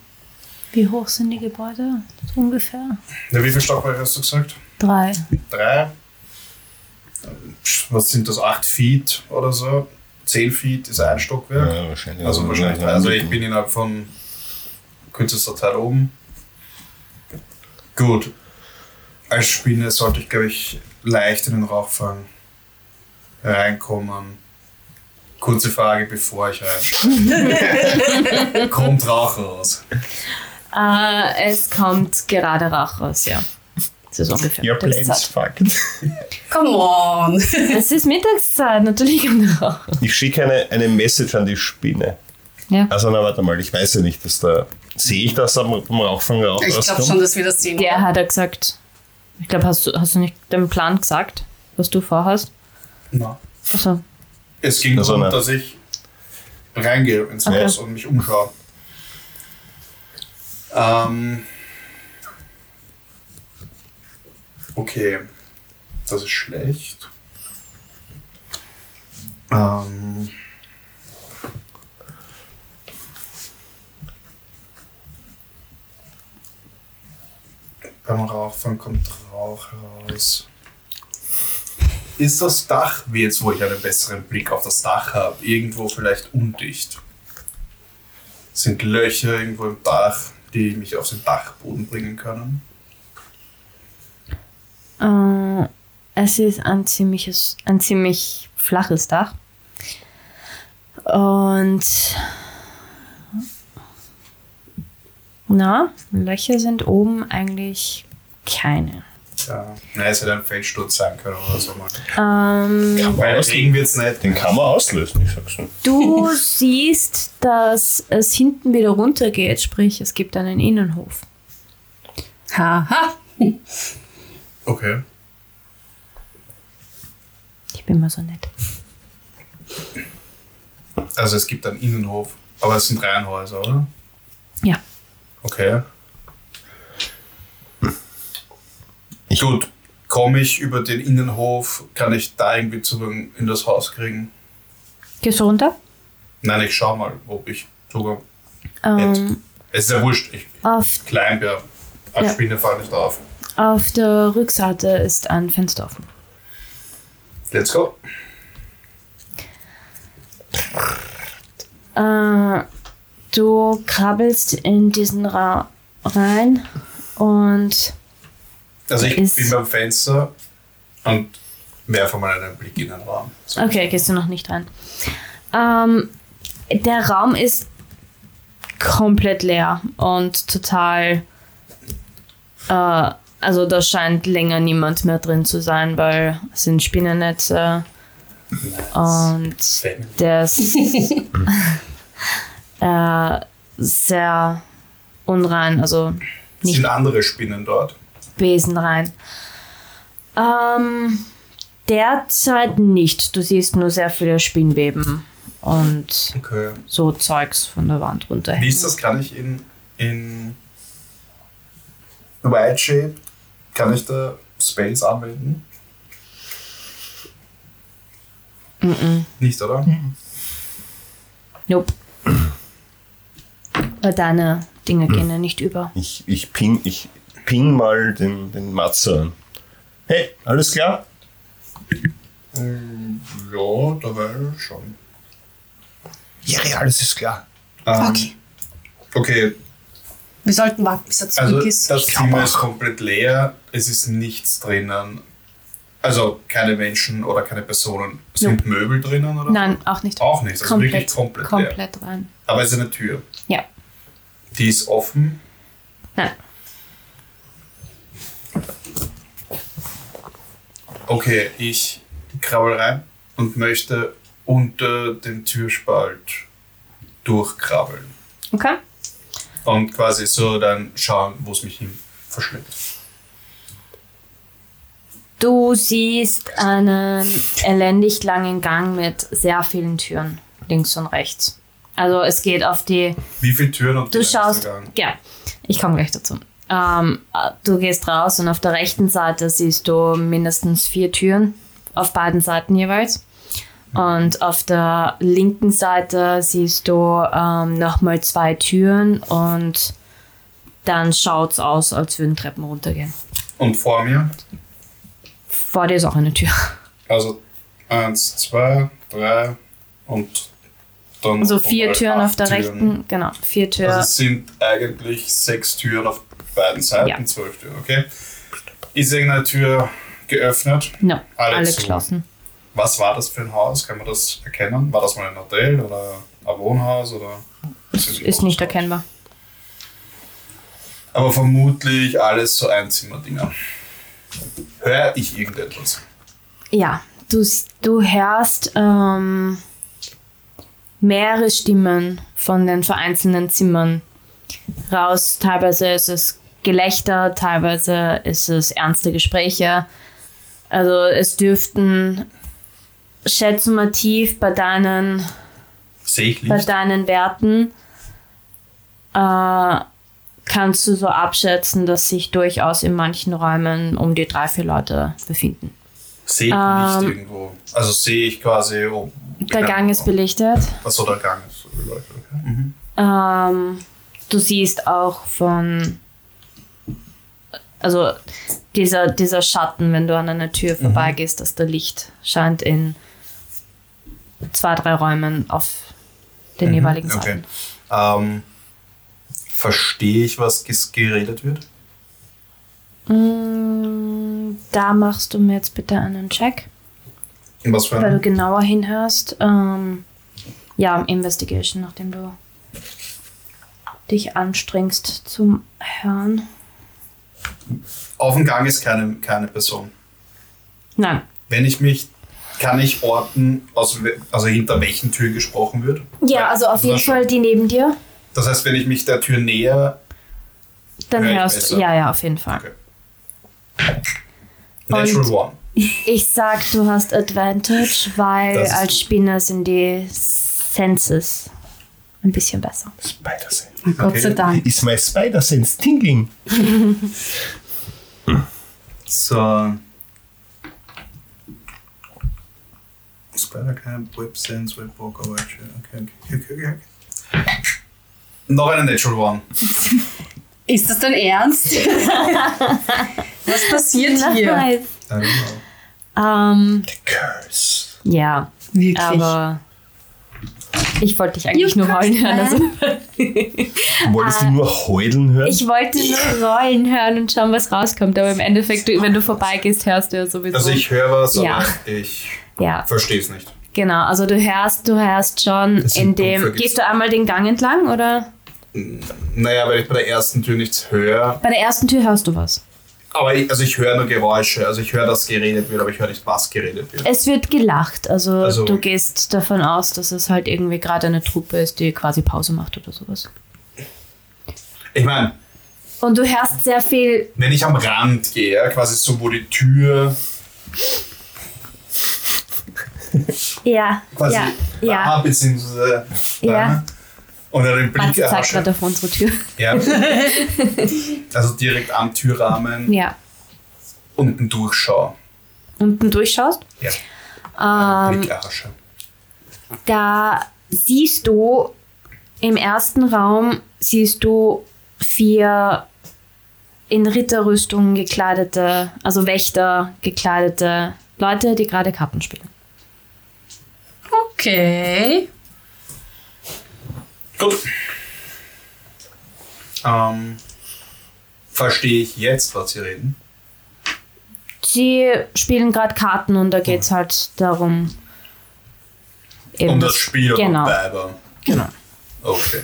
S3: Wie hoch sind die Gebäude? Ungefähr.
S2: Ja, wie viel Stockwerke hast du gesagt?
S3: Drei.
S2: Drei? Was sind das? 8 Feet oder so? 10 Feet ist ein Stockwerk.
S1: Ja, wahrscheinlich.
S2: Also wahrscheinlich.
S1: Ja,
S2: Also ich bin innerhalb von kürzester Zeit oben. Gut. Als Spinne sollte ich, glaube ich, leicht in den Rauchfang reinkommen. Kurze Frage, bevor ich reinsteige. Kommt Rauch raus?
S3: Äh, es kommt gerade Rauch raus, ja. Das ist ungefähr
S1: Your plans
S3: Mittagszeit.
S1: fucked.
S4: Come on!
S3: Es ist Mittagszeit, natürlich kommt Rauch.
S1: Ich schicke eine, eine Message an die Spinne.
S3: Ja.
S1: Also, na, warte mal, ich weiß ja nicht, dass da. Sehe ich das am, am Rauchfang Rauch
S4: Ich glaube schon, dass wir das sehen.
S3: Der hat er gesagt. Ich glaube, hast du, hast du nicht den Plan gesagt, was du vorhast?
S2: Nein.
S3: Also,
S2: Es ging darum,
S1: eine-
S2: dass ich reingehe ins
S3: Okay.
S2: Haus und mich umschaue. Ähm, okay, das ist schlecht. Ähm, beim Rauchfang kommt Rauch raus. Ist das Dach, wie jetzt, wo ich einen besseren Blick auf das Dach habe, irgendwo vielleicht undicht? Sind Löcher irgendwo im Dach, die mich auf den Dachboden bringen können?
S3: äh, es ist ein ziemliches, ein ziemlich flaches Dach. Und na, Löcher sind oben eigentlich keine.
S2: Ja. Nein, es hätte ein Felssturz sein können oder so mal.
S3: Ähm,
S1: Kann man
S2: Weil
S1: auslösen.
S2: Regen wird es nicht.
S1: Den kann man auslösen, ich sag's schon.
S3: Du siehst, dass es hinten wieder runtergeht, sprich, es gibt einen Innenhof.
S4: Haha!
S2: Okay.
S3: Ich bin mal so nett.
S2: Also es gibt einen Innenhof, aber es sind Reihenhäuser, oder?
S3: Ja.
S2: Okay. Gut, komme ich über den Innenhof, kann ich da irgendwie Zugang in das Haus kriegen?
S3: Gehst du runter?
S2: Nein, ich schau mal, ob ich Zugang
S3: Ähm,
S2: Es ist ja wurscht, ich
S3: auf,
S2: ja. Als
S3: Ja.
S2: Spinne fahre nicht auf.
S3: auf der Rückseite ist ein Fenster offen.
S2: Let's go.
S3: Äh, du krabbelst in diesen Raum rein und
S2: Also ich
S3: Ist-
S2: bin beim Fenster und werfe mal einen Blick in den Raum. So.
S3: Okay, gehst du noch nicht rein. Ähm, der Raum ist komplett leer und total. Äh, also da scheint länger niemand mehr drin zu sein, weil es sind Spinnennetze und der ist äh, sehr unrein, also nicht
S2: Sind andere Spinnen dort?
S3: Besen rein. Ähm, derzeit nicht. Du siehst nur sehr viele Spinnweben und
S2: Okay.
S3: so Zeugs von der Wand runter.
S2: Wie ist das? Kann ich in, in White Shape, kann ich da Spells anwenden? Nicht, oder?
S3: Nope. Weil deine Dinge gehen ja nicht über.
S1: Ich, ich, ping, ich ping mal den, den Matze an. Hey, alles klar?
S2: Ähm, Ja, da wäre schon.
S1: Ja, ja, alles ist klar.
S2: Ähm,
S4: Okay.
S2: Okay,
S4: Wir sollten warten, bis er zurück
S2: also
S4: ist.
S2: das Zimmer ist komplett leer. Es ist nichts drinnen. Also keine Menschen oder keine Personen. Sind Möbel drinnen oder?
S3: Nein, auch nicht.
S2: Auch nicht. Also wirklich komplett, leer.
S3: komplett rein.
S2: Aber es ist eine Tür.
S3: Ja.
S2: Die ist offen.
S3: Nein.
S2: Okay, ich krabbel rein und möchte unter den Türspalt durchkrabbeln.
S3: Okay.
S2: Und quasi so dann schauen, wo es mich hin verschleppt.
S3: Du siehst einen elendig langen Gang mit sehr vielen Türen, links und rechts. Also es geht auf die
S2: Wie viele Türen und
S3: Du schaust, ja, ich komme gleich dazu. Ähm, du gehst raus und auf der rechten Seite siehst du mindestens vier Türen, auf beiden Seiten jeweils. Und auf der linken Seite siehst du ähm, nochmal zwei Türen und dann schaut es aus, als würden Treppen runtergehen.
S2: Und vor mir,
S3: Vor dir ist auch eine Tür.
S2: also eins, zwei, drei und dann.
S3: Also vier Türen auf der
S2: Türen.
S3: rechten, genau, vier Türen.
S2: Also es sind eigentlich sechs Türen auf beiden Seiten,
S3: Ja.
S2: zwölf Türen, okay? Ist irgendeine Tür geöffnet?
S3: no,
S2: alle
S3: alle, geschlossen.
S2: Was war das für ein Haus? Kann man das erkennen? War das mal ein Hotel oder ein Wohnhaus oder?
S3: Ist
S2: ein
S3: nicht erkennbar.
S2: Aber vermutlich alles so Einzimmerdinger. Hör ich irgendetwas?
S3: Ja, du, du hörst ähm, mehrere Stimmen von den vereinzelten Zimmern raus. Teilweise ist es Gelächter, teilweise ist es ernste Gespräche. Also es dürften, schätzen wir tief bei deinen, bei deinen Werten, äh, kannst du so abschätzen, dass sich durchaus in manchen Räumen um die drei, vier Leute befinden.
S2: Sehe ich
S3: Ähm,
S2: Licht irgendwo? Also sehe ich quasi. Oh,
S3: Der Gang ist beleuchtet.
S2: Achso, der Gang ist beleuchtet. Okay. Mhm.
S3: Ähm, du siehst auch von, also dieser, dieser Schatten, wenn du an einer Tür vorbeigehst, dass der Licht scheint in zwei, drei Räumen auf den jeweiligen
S2: Mhm, Okay.
S3: Seiten.
S2: Ähm, verstehe ich, was geredet wird?
S3: Mm, Da machst du mir jetzt bitte einen Check,
S2: In was für
S3: weil du genauer hinhörst. Ähm, ja, Investigation, nachdem du dich anstrengst zum Hören.
S2: Auf dem Gang ist keine, keine Person.
S3: Nein,
S2: Wenn ich mich. Kann ich orten, aus, also hinter welchen Türen gesprochen wird?
S3: Ja,
S2: Weil-
S3: also auf jeden Fall die neben dir.
S2: Das heißt, wenn ich mich der Tür näher.
S3: Dann
S2: Hör
S3: hörst du. Ja, ja, auf jeden Fall.
S2: Okay. Natural
S3: Und-
S2: One.
S3: Ich sag, du hast Advantage, weil als. Spinner sind die Senses ein bisschen besser.
S1: Spider-Sense.
S4: Gott sei Dank.
S1: Ist mein Spider-Sense tingling?
S2: So. Spider-Cam, Websense, Webwalker, okay, okay, okay, okay, okay. Noch eine Natural One.
S4: Ist das dein Ernst? Was passiert hier?
S2: I don't know.
S3: Ähm,
S1: Curse.
S3: ja,
S4: Wirklich.
S3: aber ich wollte dich eigentlich
S4: You
S3: nur heulen hören. Also
S1: Wolltest du nur heulen hören?
S3: ich wollte nur rollen hören und schauen, was rauskommt. Aber im Endeffekt, du, wenn du vorbeigehst, hörst du ja sowieso.
S2: Also ich höre was,
S3: Ja.
S2: aber ich
S3: ja,
S2: verstehe es nicht.
S3: genau. Also du hörst, du hörst schon in dem. Gehst du einmal den Gang entlang oder?
S2: Naja, weil ich bei der ersten Tür nichts höre.
S3: Bei der ersten Tür hörst du was.
S2: Aber ich, also ich höre nur Geräusche. Also ich höre, dass geredet wird, aber ich höre nicht, was geredet wird.
S3: Es wird gelacht. Also,
S2: Also-
S3: du gehst davon aus, dass es halt irgendwie gerade eine Truppe ist, die quasi Pause macht oder sowas.
S2: Ich meine,
S3: Und du hörst sehr viel.
S2: wenn ich am Rand gehe, quasi so, wo die Tür
S3: Ja,
S2: quasi
S3: ja,
S2: da,
S3: ja.
S2: beziehungsweise da,
S3: Ja.
S2: Und dann den Blick
S3: Matze zeigt gerade auf unsere Tür.
S2: Ja. also direkt am Türrahmen
S3: Ja.
S2: unten durchschaue.
S3: Unten durchschaust.
S2: Ja.
S3: Ähm,
S2: Blick erhasche.
S3: da siehst du im ersten Raum siehst du vier in Ritterrüstung gekleidete, also Wächter gekleidete Leute, die gerade Karten spielen.
S4: Okay.
S2: Gut. Ähm, verstehe ich jetzt, was Sie reden?
S3: Sie spielen gerade Karten und da geht es halt darum. Eben
S2: Um das Spiel
S3: Genau.
S2: Weiber?
S3: Genau.
S2: Okay.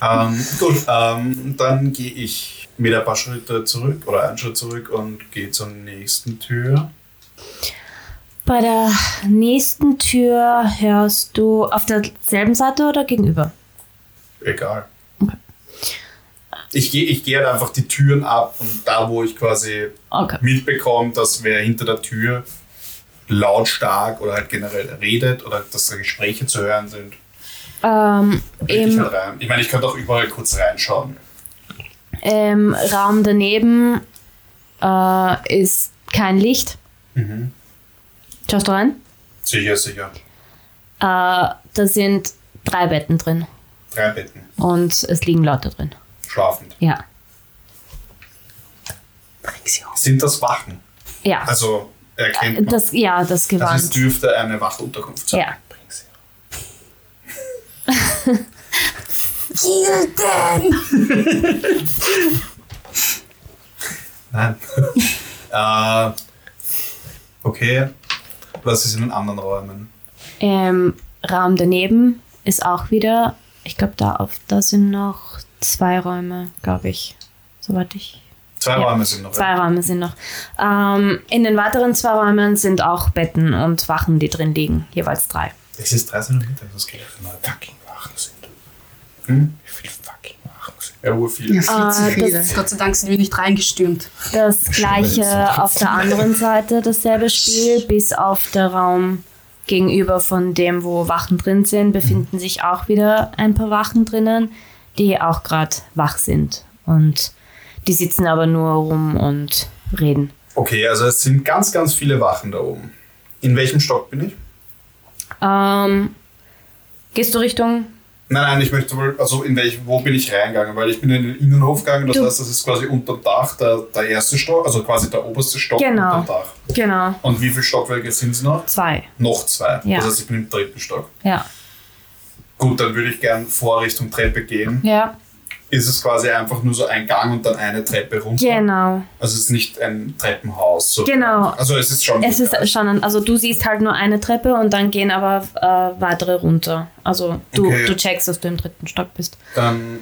S2: ähm, gut, ähm, dann gehe ich wieder ein paar Schritte zurück oder einen Schritt zurück und gehe zur nächsten Tür.
S3: Bei der nächsten Tür hörst du auf derselben Seite oder gegenüber?
S2: Egal. Ich gehe ich geh halt einfach die Türen ab und da, wo ich quasi
S3: Okay.
S2: mitbekomme, dass wer hinter der Tür lautstark oder halt generell redet oder dass da Gespräche zu hören sind,
S3: Ähm,
S2: gehe ich halt rein. Ich meine, ich könnte auch überall kurz reinschauen.
S3: Im Raum daneben äh, ist kein Licht. Schaust du rein?
S2: Sicher, sicher.
S3: Äh, da sind drei Betten drin
S2: Drei Betten.
S3: und es liegen Leute drin.
S2: Schlafend.
S3: Ja.
S4: Bring sie auf.
S2: Sind das Wachen?
S3: Ja.
S2: Also erkennt man.
S3: das, ja, das Gewand.
S2: es dürfte eine Wachunterkunft sein.
S3: ja.
S4: Gilden!
S2: Nein. äh, okay. Was ist in den anderen Räumen?
S3: Im Raum daneben ist auch wieder, ich glaube, da auf, da sind noch zwei Räume, glaube ich. Soweit ich.
S2: Zwei
S3: Ja.
S2: Räume sind noch.
S3: Zwei Räume sind noch. Ähm, in den weiteren zwei Räumen sind auch Betten und Wachen, die drin liegen. Jeweils drei.
S2: Es ist 13 Uhr Mittag, das geht.
S1: Fucking Wachen sind.
S2: Hm?
S1: Wie viele Wachen?
S2: Ja, viel.
S4: Ja, viel zu
S3: Ah,
S4: viele.
S3: das-
S4: Gott sei Dank sind wir nicht reingestürmt.
S3: Das gleiche auf der anderen Seite, dasselbe Spiel, bis auf der Raum gegenüber von dem, wo Wachen drin sind, befinden sich auch wieder ein paar Wachen drinnen, die auch gerade wach sind. Und die sitzen aber nur rum und reden.
S2: Okay, also es sind ganz, ganz viele Wachen da oben. In welchem Stock bin ich?
S3: Ähm, gehst du Richtung
S2: Nein, nein, ich möchte wohl, also in welch, wo bin ich reingegangen? Weil ich bin in den Innenhof gegangen, das
S3: Du-
S2: heißt, das ist quasi unterm Dach der, der erste Stock, also quasi der oberste Stock
S3: Genau.
S2: unterm Dach.
S3: Genau.
S2: Und wie viele Stockwerke sind es noch?
S3: Zwei.
S2: Noch zwei.
S3: Ja.
S2: Das heißt, ich bin im dritten Stock.
S3: Ja.
S2: Gut, dann würde ich gern vor Richtung Treppe gehen.
S3: Ja.
S2: Ist es quasi einfach nur so ein Gang und dann eine Treppe runter?
S3: Genau.
S2: Also es ist nicht ein Treppenhaus. So.
S3: Genau.
S2: Also es ist schon.
S3: Es ist schon, ein, also du siehst halt nur eine Treppe und dann gehen aber äh, weitere runter. Also du,
S2: Okay.
S3: du checkst, dass du im dritten Stock bist.
S2: Dann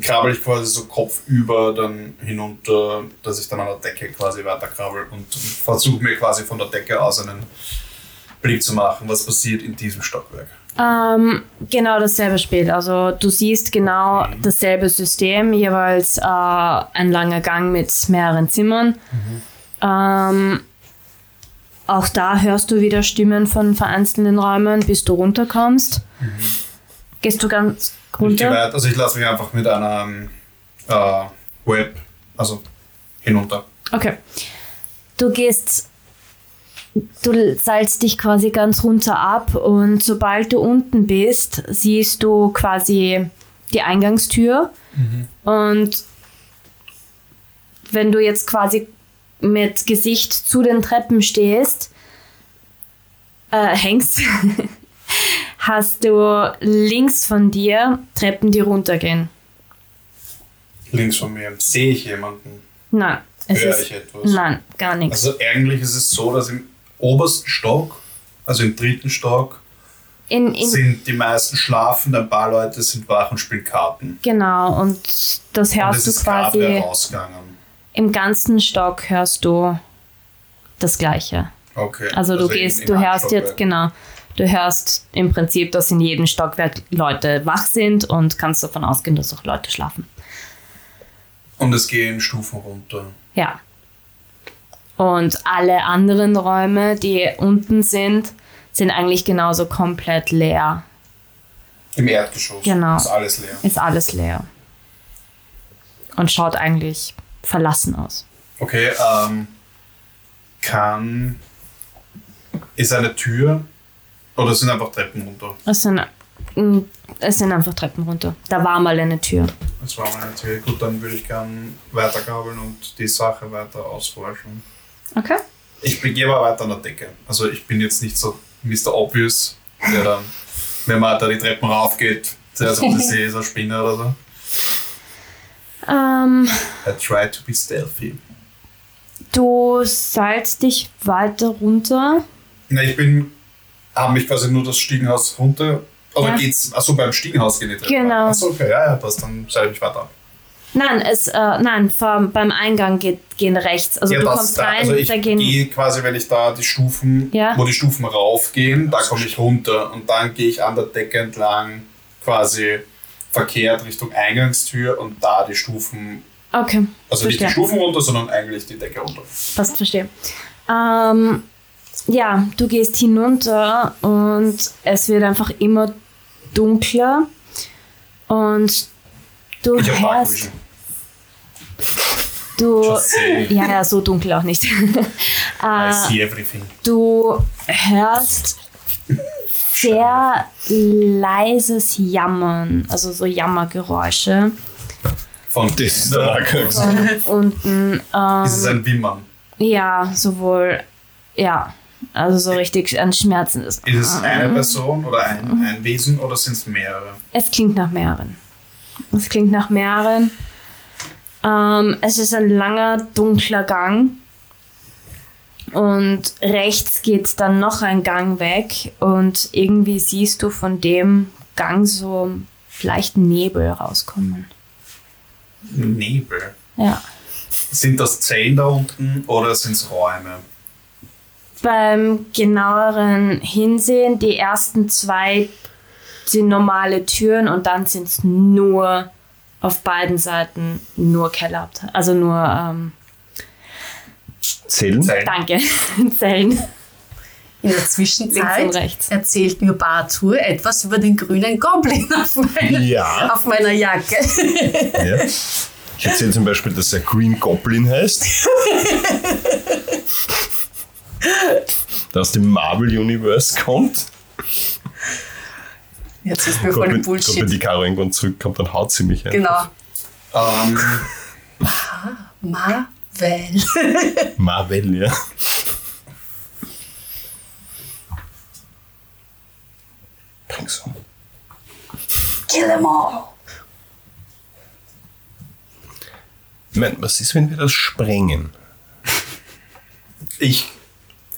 S2: krabbel ich quasi so kopfüber dann hinunter, dass ich dann an der Decke quasi weiterkrabbel und versuche mir quasi von der Decke aus einen Blick zu machen, was passiert in diesem Stockwerk.
S3: Ähm, genau dasselbe Spiel. Also du siehst genau dasselbe System, jeweils äh, ein langer Gang mit mehreren Zimmern. Ähm, auch da hörst du wieder Stimmen von vereinzelten Räumen, bis du runterkommst. Gehst du ganz
S2: Ich
S3: runter?
S2: weit, also ich lasse mich einfach mit einem äh, Web, also hinunter.
S3: Okay. Du gehst, du seilst dich quasi ganz runter ab und sobald du unten bist, siehst du quasi die Eingangstür. Und wenn du jetzt quasi mit Gesicht zu den Treppen stehst, äh, hängst, hast du links von dir Treppen, die runtergehen.
S2: Links von mir sehe ich jemanden.
S3: Nein, es
S2: Höre
S3: ist.
S2: ich etwas?
S3: Nein, gar nichts.
S2: Also eigentlich ist es so, dass im obersten Stock, also im dritten Stock,
S3: In, in,
S2: sind die meisten schlafend, ein paar Leute sind wach und spielen Karten.
S3: Genau, und das
S2: Und
S3: hörst du
S2: ist gerade wer
S3: quasi im ganzen Stock hörst du das Gleiche.
S2: Okay.
S3: Also du
S2: in-
S3: gehst,
S2: in
S3: du
S2: einem
S3: hörst jetzt, genau, du hörst im Prinzip, dass in jedem Stockwerk Leute wach sind und kannst davon ausgehen, dass auch Leute schlafen.
S2: Und es gehen Stufen runter.
S3: Ja. Und alle anderen Räume, die unten sind, sind eigentlich genauso komplett leer.
S2: Im Erdgeschoss.
S3: Genau.
S2: Ist alles leer.
S3: Ist alles leer. Und schaut eigentlich verlassen aus.
S2: Okay, ähm, kann. Ist eine Tür oder sind einfach Treppen runter?
S3: Es sind, mm, es sind einfach Treppen runter. Da war mal eine Tür.
S2: Das war meine Tür. Gut, dann würde ich gern weiterkabeln und die Sache weiter ausforschen.
S3: Okay.
S2: Ich gehe aber weiter an der Decke. Also ich bin jetzt nicht so Mr. Obvious, der dann, wenn man da die Treppen raufgeht, zuerst auf die See ist ein Spinner oder so.
S3: Ähm,
S2: I try to be stealthy.
S3: du seilst dich weiter runter.
S2: Na, ich bin, habe mich quasi nur das Stiegenhaus runter. Oder
S3: Ja.
S2: geht's, achso, beim Stiegenhaus gehen die Treppen.
S3: Genau.
S2: Achso, okay, ja, ja, passt, dann seile ich mich weiter ab.
S3: Nein, es, äh, nein, vom, beim Eingang geht, gehen rechts. Also
S2: ja,
S3: du
S2: das
S3: kommst
S2: da,
S3: rein,
S2: also ich
S3: da gehen.
S2: gehe quasi, wenn ich da die Stufen,
S3: Ja.
S2: wo die Stufen raufgehen, da komme ich runter und dann gehe ich an der Decke entlang, quasi verkehrt Richtung Eingangstür und da die Stufen,
S3: Okay,
S2: also nicht die
S3: verstehe.
S2: Stufen runter, sondern eigentlich die Decke runter.
S3: Passt, verstehe. Ähm, ja, du gehst hinunter und es wird einfach immer dunkler und du
S2: Ich
S3: hörst. Du, ja, ja, so dunkel auch nicht.
S2: I
S3: äh,
S2: see everything.
S3: du hörst sehr leises Jammern, also so Jammergeräusche
S2: Von
S3: von unten. Ähm,
S2: Ist es ein Wimmern?
S3: ja, sowohl, ja, also so richtig an Schmerzen ist.
S2: Ist es eine Person oder ein, ein Wesen oder sind es mehrere?
S3: Es klingt nach mehreren. Es klingt nach mehreren. Ähm, es ist ein langer, dunkler Gang. Und rechts geht dann noch ein Gang weg. Und irgendwie siehst du von dem Gang so leicht Nebel rauskommen.
S2: Nebel.
S3: Ja.
S2: Sind das Zellen da unten oder sind es Räume?
S3: Beim genaueren Hinsehen, die ersten zwei sind normale Türen und dann sind es nur auf beiden Seiten nur Kellerabteil. Also nur, ähm,
S1: Zellen?
S2: Zellen.
S3: danke, Zellen.
S4: In der
S3: Links
S4: Zwischenzeit
S3: und rechts.
S4: erzählt mir Bartur etwas über den grünen Goblin auf meiner,
S1: Ja.
S4: auf meiner Jacke.
S1: ja. Ich erzähle zum Beispiel, dass er Green Goblin heißt. der aus dem Marvel Universe kommt.
S4: Jetzt ist mir voll
S1: wenn, Gott, wenn
S4: Bullshit.
S1: die Caro irgendwann zurückkommt, dann haut sie mich ein.
S4: Genau.
S2: Ähm,
S4: Marvel.
S1: Marvel, ja. Bring so.
S4: Kill them all.
S1: Ich meine, was ist, wenn wir das sprengen?
S2: ich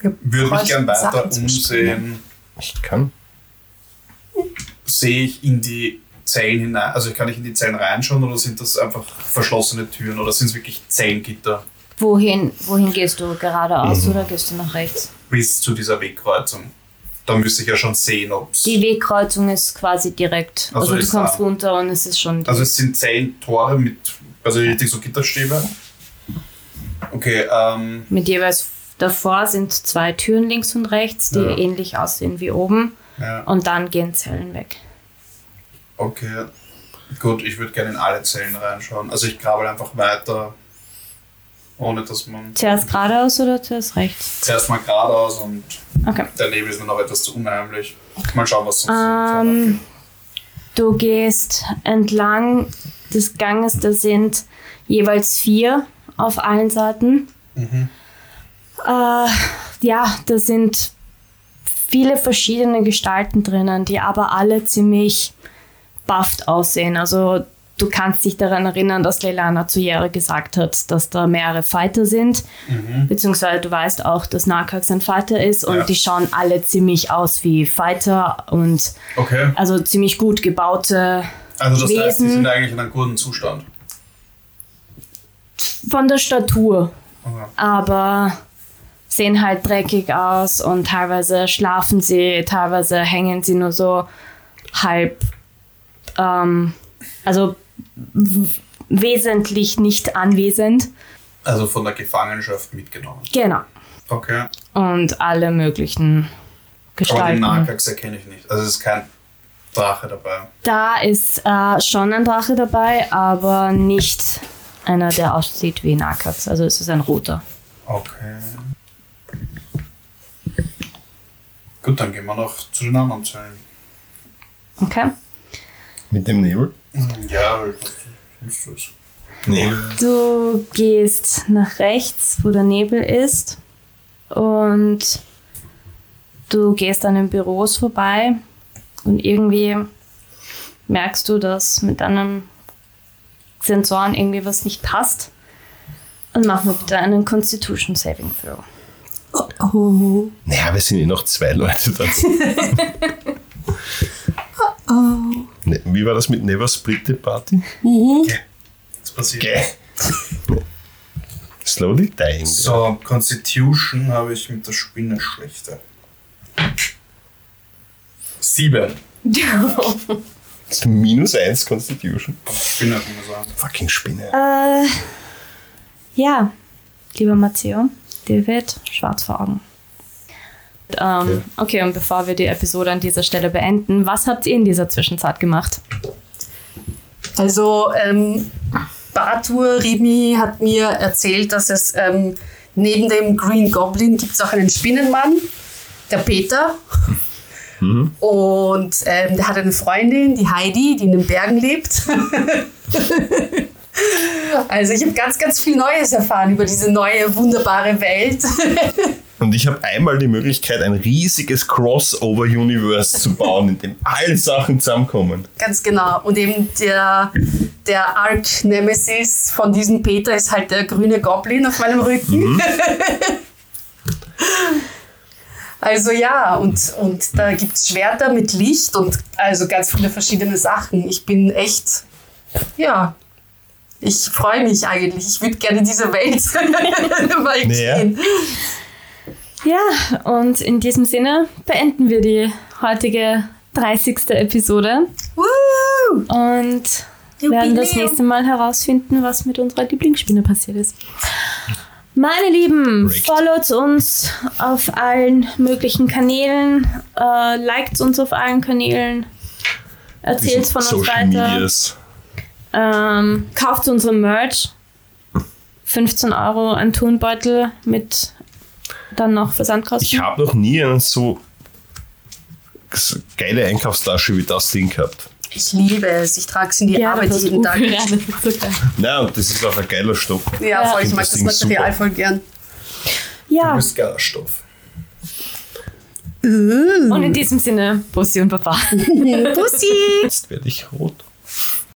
S2: würde mich gern weiter umsehen.
S1: Ich kann.
S2: Sehe ich in die Zellen hinein? Also kann ich in die Zellen reinschauen oder sind das einfach verschlossene Türen oder sind es wirklich Zellengitter
S3: Wohin, wohin gehst du? Geradeaus oder gehst du nach rechts?
S2: bis zu dieser Wegkreuzung? Da müsste ich ja schon sehen, ob es.
S3: Die Wegkreuzung ist quasi direkt.
S2: Also
S3: Also, du kommst
S2: da.
S3: runter und es ist schon.
S2: Also es sind Zellentore mit, also richtig so Gitterstäbe. Okay, ähm,
S3: mit jeweils davor sind zwei Türen links und rechts, die
S2: Ja.
S3: ähnlich aussehen wie oben.
S2: ja,
S3: Und dann gehen Zellen weg.
S2: Okay. Gut, ich würde gerne in alle Zellen reinschauen. Also ich krabbel einfach weiter, ohne dass man.
S3: Zuerst geradeaus oder zuerst rechts?
S2: Zuerst mal geradeaus und
S3: Okay.
S2: der Nebel ist mir noch etwas zu unheimlich. Mal schauen, was sonst
S3: Ähm, du gehst entlang des Ganges, da sind jeweils vier auf allen Seiten. Äh, ja, da sind viele verschiedene Gestalten drinnen, die aber alle ziemlich bufft aussehen. Also du kannst dich daran erinnern, dass Leilana zu Jere gesagt hat, dass da mehrere Fighter sind. Beziehungsweise du weißt auch, dass Narkax ein Fighter ist und
S2: Ja.
S3: die schauen alle ziemlich aus wie Fighter und
S2: Okay.
S3: also ziemlich gut gebaute
S2: Also das heißt, die
S3: Wesen.
S2: sind eigentlich in einem guten Zustand.
S3: von der Statur,
S2: Okay.
S3: aber sehen halt dreckig aus und teilweise schlafen sie, teilweise hängen sie nur so halb, ähm, also wesentlich nicht anwesend.
S2: Also von der Gefangenschaft mitgenommen.
S3: Genau.
S2: Okay.
S3: Und alle möglichen
S2: Aber den
S3: Gestalten.
S2: Nahkax erkenne ich nicht. Also es ist kein Drache dabei.
S3: Da ist äh, schon ein Drache dabei, aber nicht einer, der aussieht wie Nakax. Also es ist ein roter.
S2: Okay. Gut, dann gehen wir noch zu den anderen Zellen.
S3: Okay.
S1: Mit dem Nebel?
S2: Ja, was ist das?
S1: Nebel.
S3: Du gehst nach rechts, wo der Nebel ist. Und du gehst an den Büros vorbei. Und irgendwie merkst du, dass mit deinen Sensoren irgendwie was nicht passt. Und mach mir bitte einen Constitution Saving Throw.
S4: Oh.
S1: Naja, wir sind eh noch zwei Leute da. Ne, Wie war das mit Never Split the Party?
S2: Was passiert?
S1: Gäh. Slowly dying.
S2: So, Constitution habe ich mit der Spinne schlechter. Sieben.
S1: Minus eins Constitution.
S2: Spinne, kann man sagen.
S1: Fucking Spinne.
S3: Äh, ja, lieber Matteo, dir wird schwarz vor Augen. Ähm, okay, und bevor wir die Episode an dieser Stelle beenden, was habt ihr in dieser Zwischenzeit gemacht?
S4: Also, ähm, Bartur Rimi hat mir erzählt, dass es ähm, neben dem Green Goblin gibt es auch einen Spinnenmann, der Peter. Und ähm, der hat eine Freundin, die Heidi, die in den Bergen lebt. also ich habe ganz, ganz viel Neues erfahren über diese neue, wunderbare Welt.
S1: Und ich habe einmal die Möglichkeit, ein riesiges Crossover-Universe zu bauen, in dem alle Sachen zusammenkommen.
S4: Ganz genau. Und eben der, der Arc-Nemesis von diesem Peter ist halt der grüne Goblin auf meinem Rücken. also ja, und, und da gibt es Schwerter mit Licht und also ganz viele verschiedene Sachen. Ich bin echt, ja, ich freue mich eigentlich. Ich würde gerne diese Welt mal
S1: Naja.
S4: sehen.
S3: Ja, und in diesem Sinne beenden wir die heutige 30. Episode
S4: Woo!
S3: und werden das
S4: Jubiläum.
S3: nächste Mal herausfinden, was mit unserer Lieblingsspinne passiert ist. Meine Lieben, followt uns auf allen möglichen Kanälen, äh, liked uns auf allen Kanälen, erzählt von uns
S1: Social
S3: weiter,
S1: Medias.
S3: ähm, kauft unsere Merch. 15 Euro ein Turnbeutel mit dann noch Versandkosten.
S1: Ich habe noch nie eine so geile Einkaufstasche wie das Ding gehabt.
S4: Ich liebe es. Ich trage es in die
S3: ja,
S4: Arbeit jeden Tag.
S3: das ist.
S1: Nein, und das ist auch ein geiler Stoff.
S4: Ja,
S3: Ja.
S4: voll. Ich
S1: Und
S4: mag
S1: das
S4: das Material
S1: super.
S4: voll gern.
S3: Ja,
S2: Du bist geiler Stoff.
S3: und in diesem Sinne, Bussi und Baba.
S4: Pussy!
S1: Jetzt werde ich rot.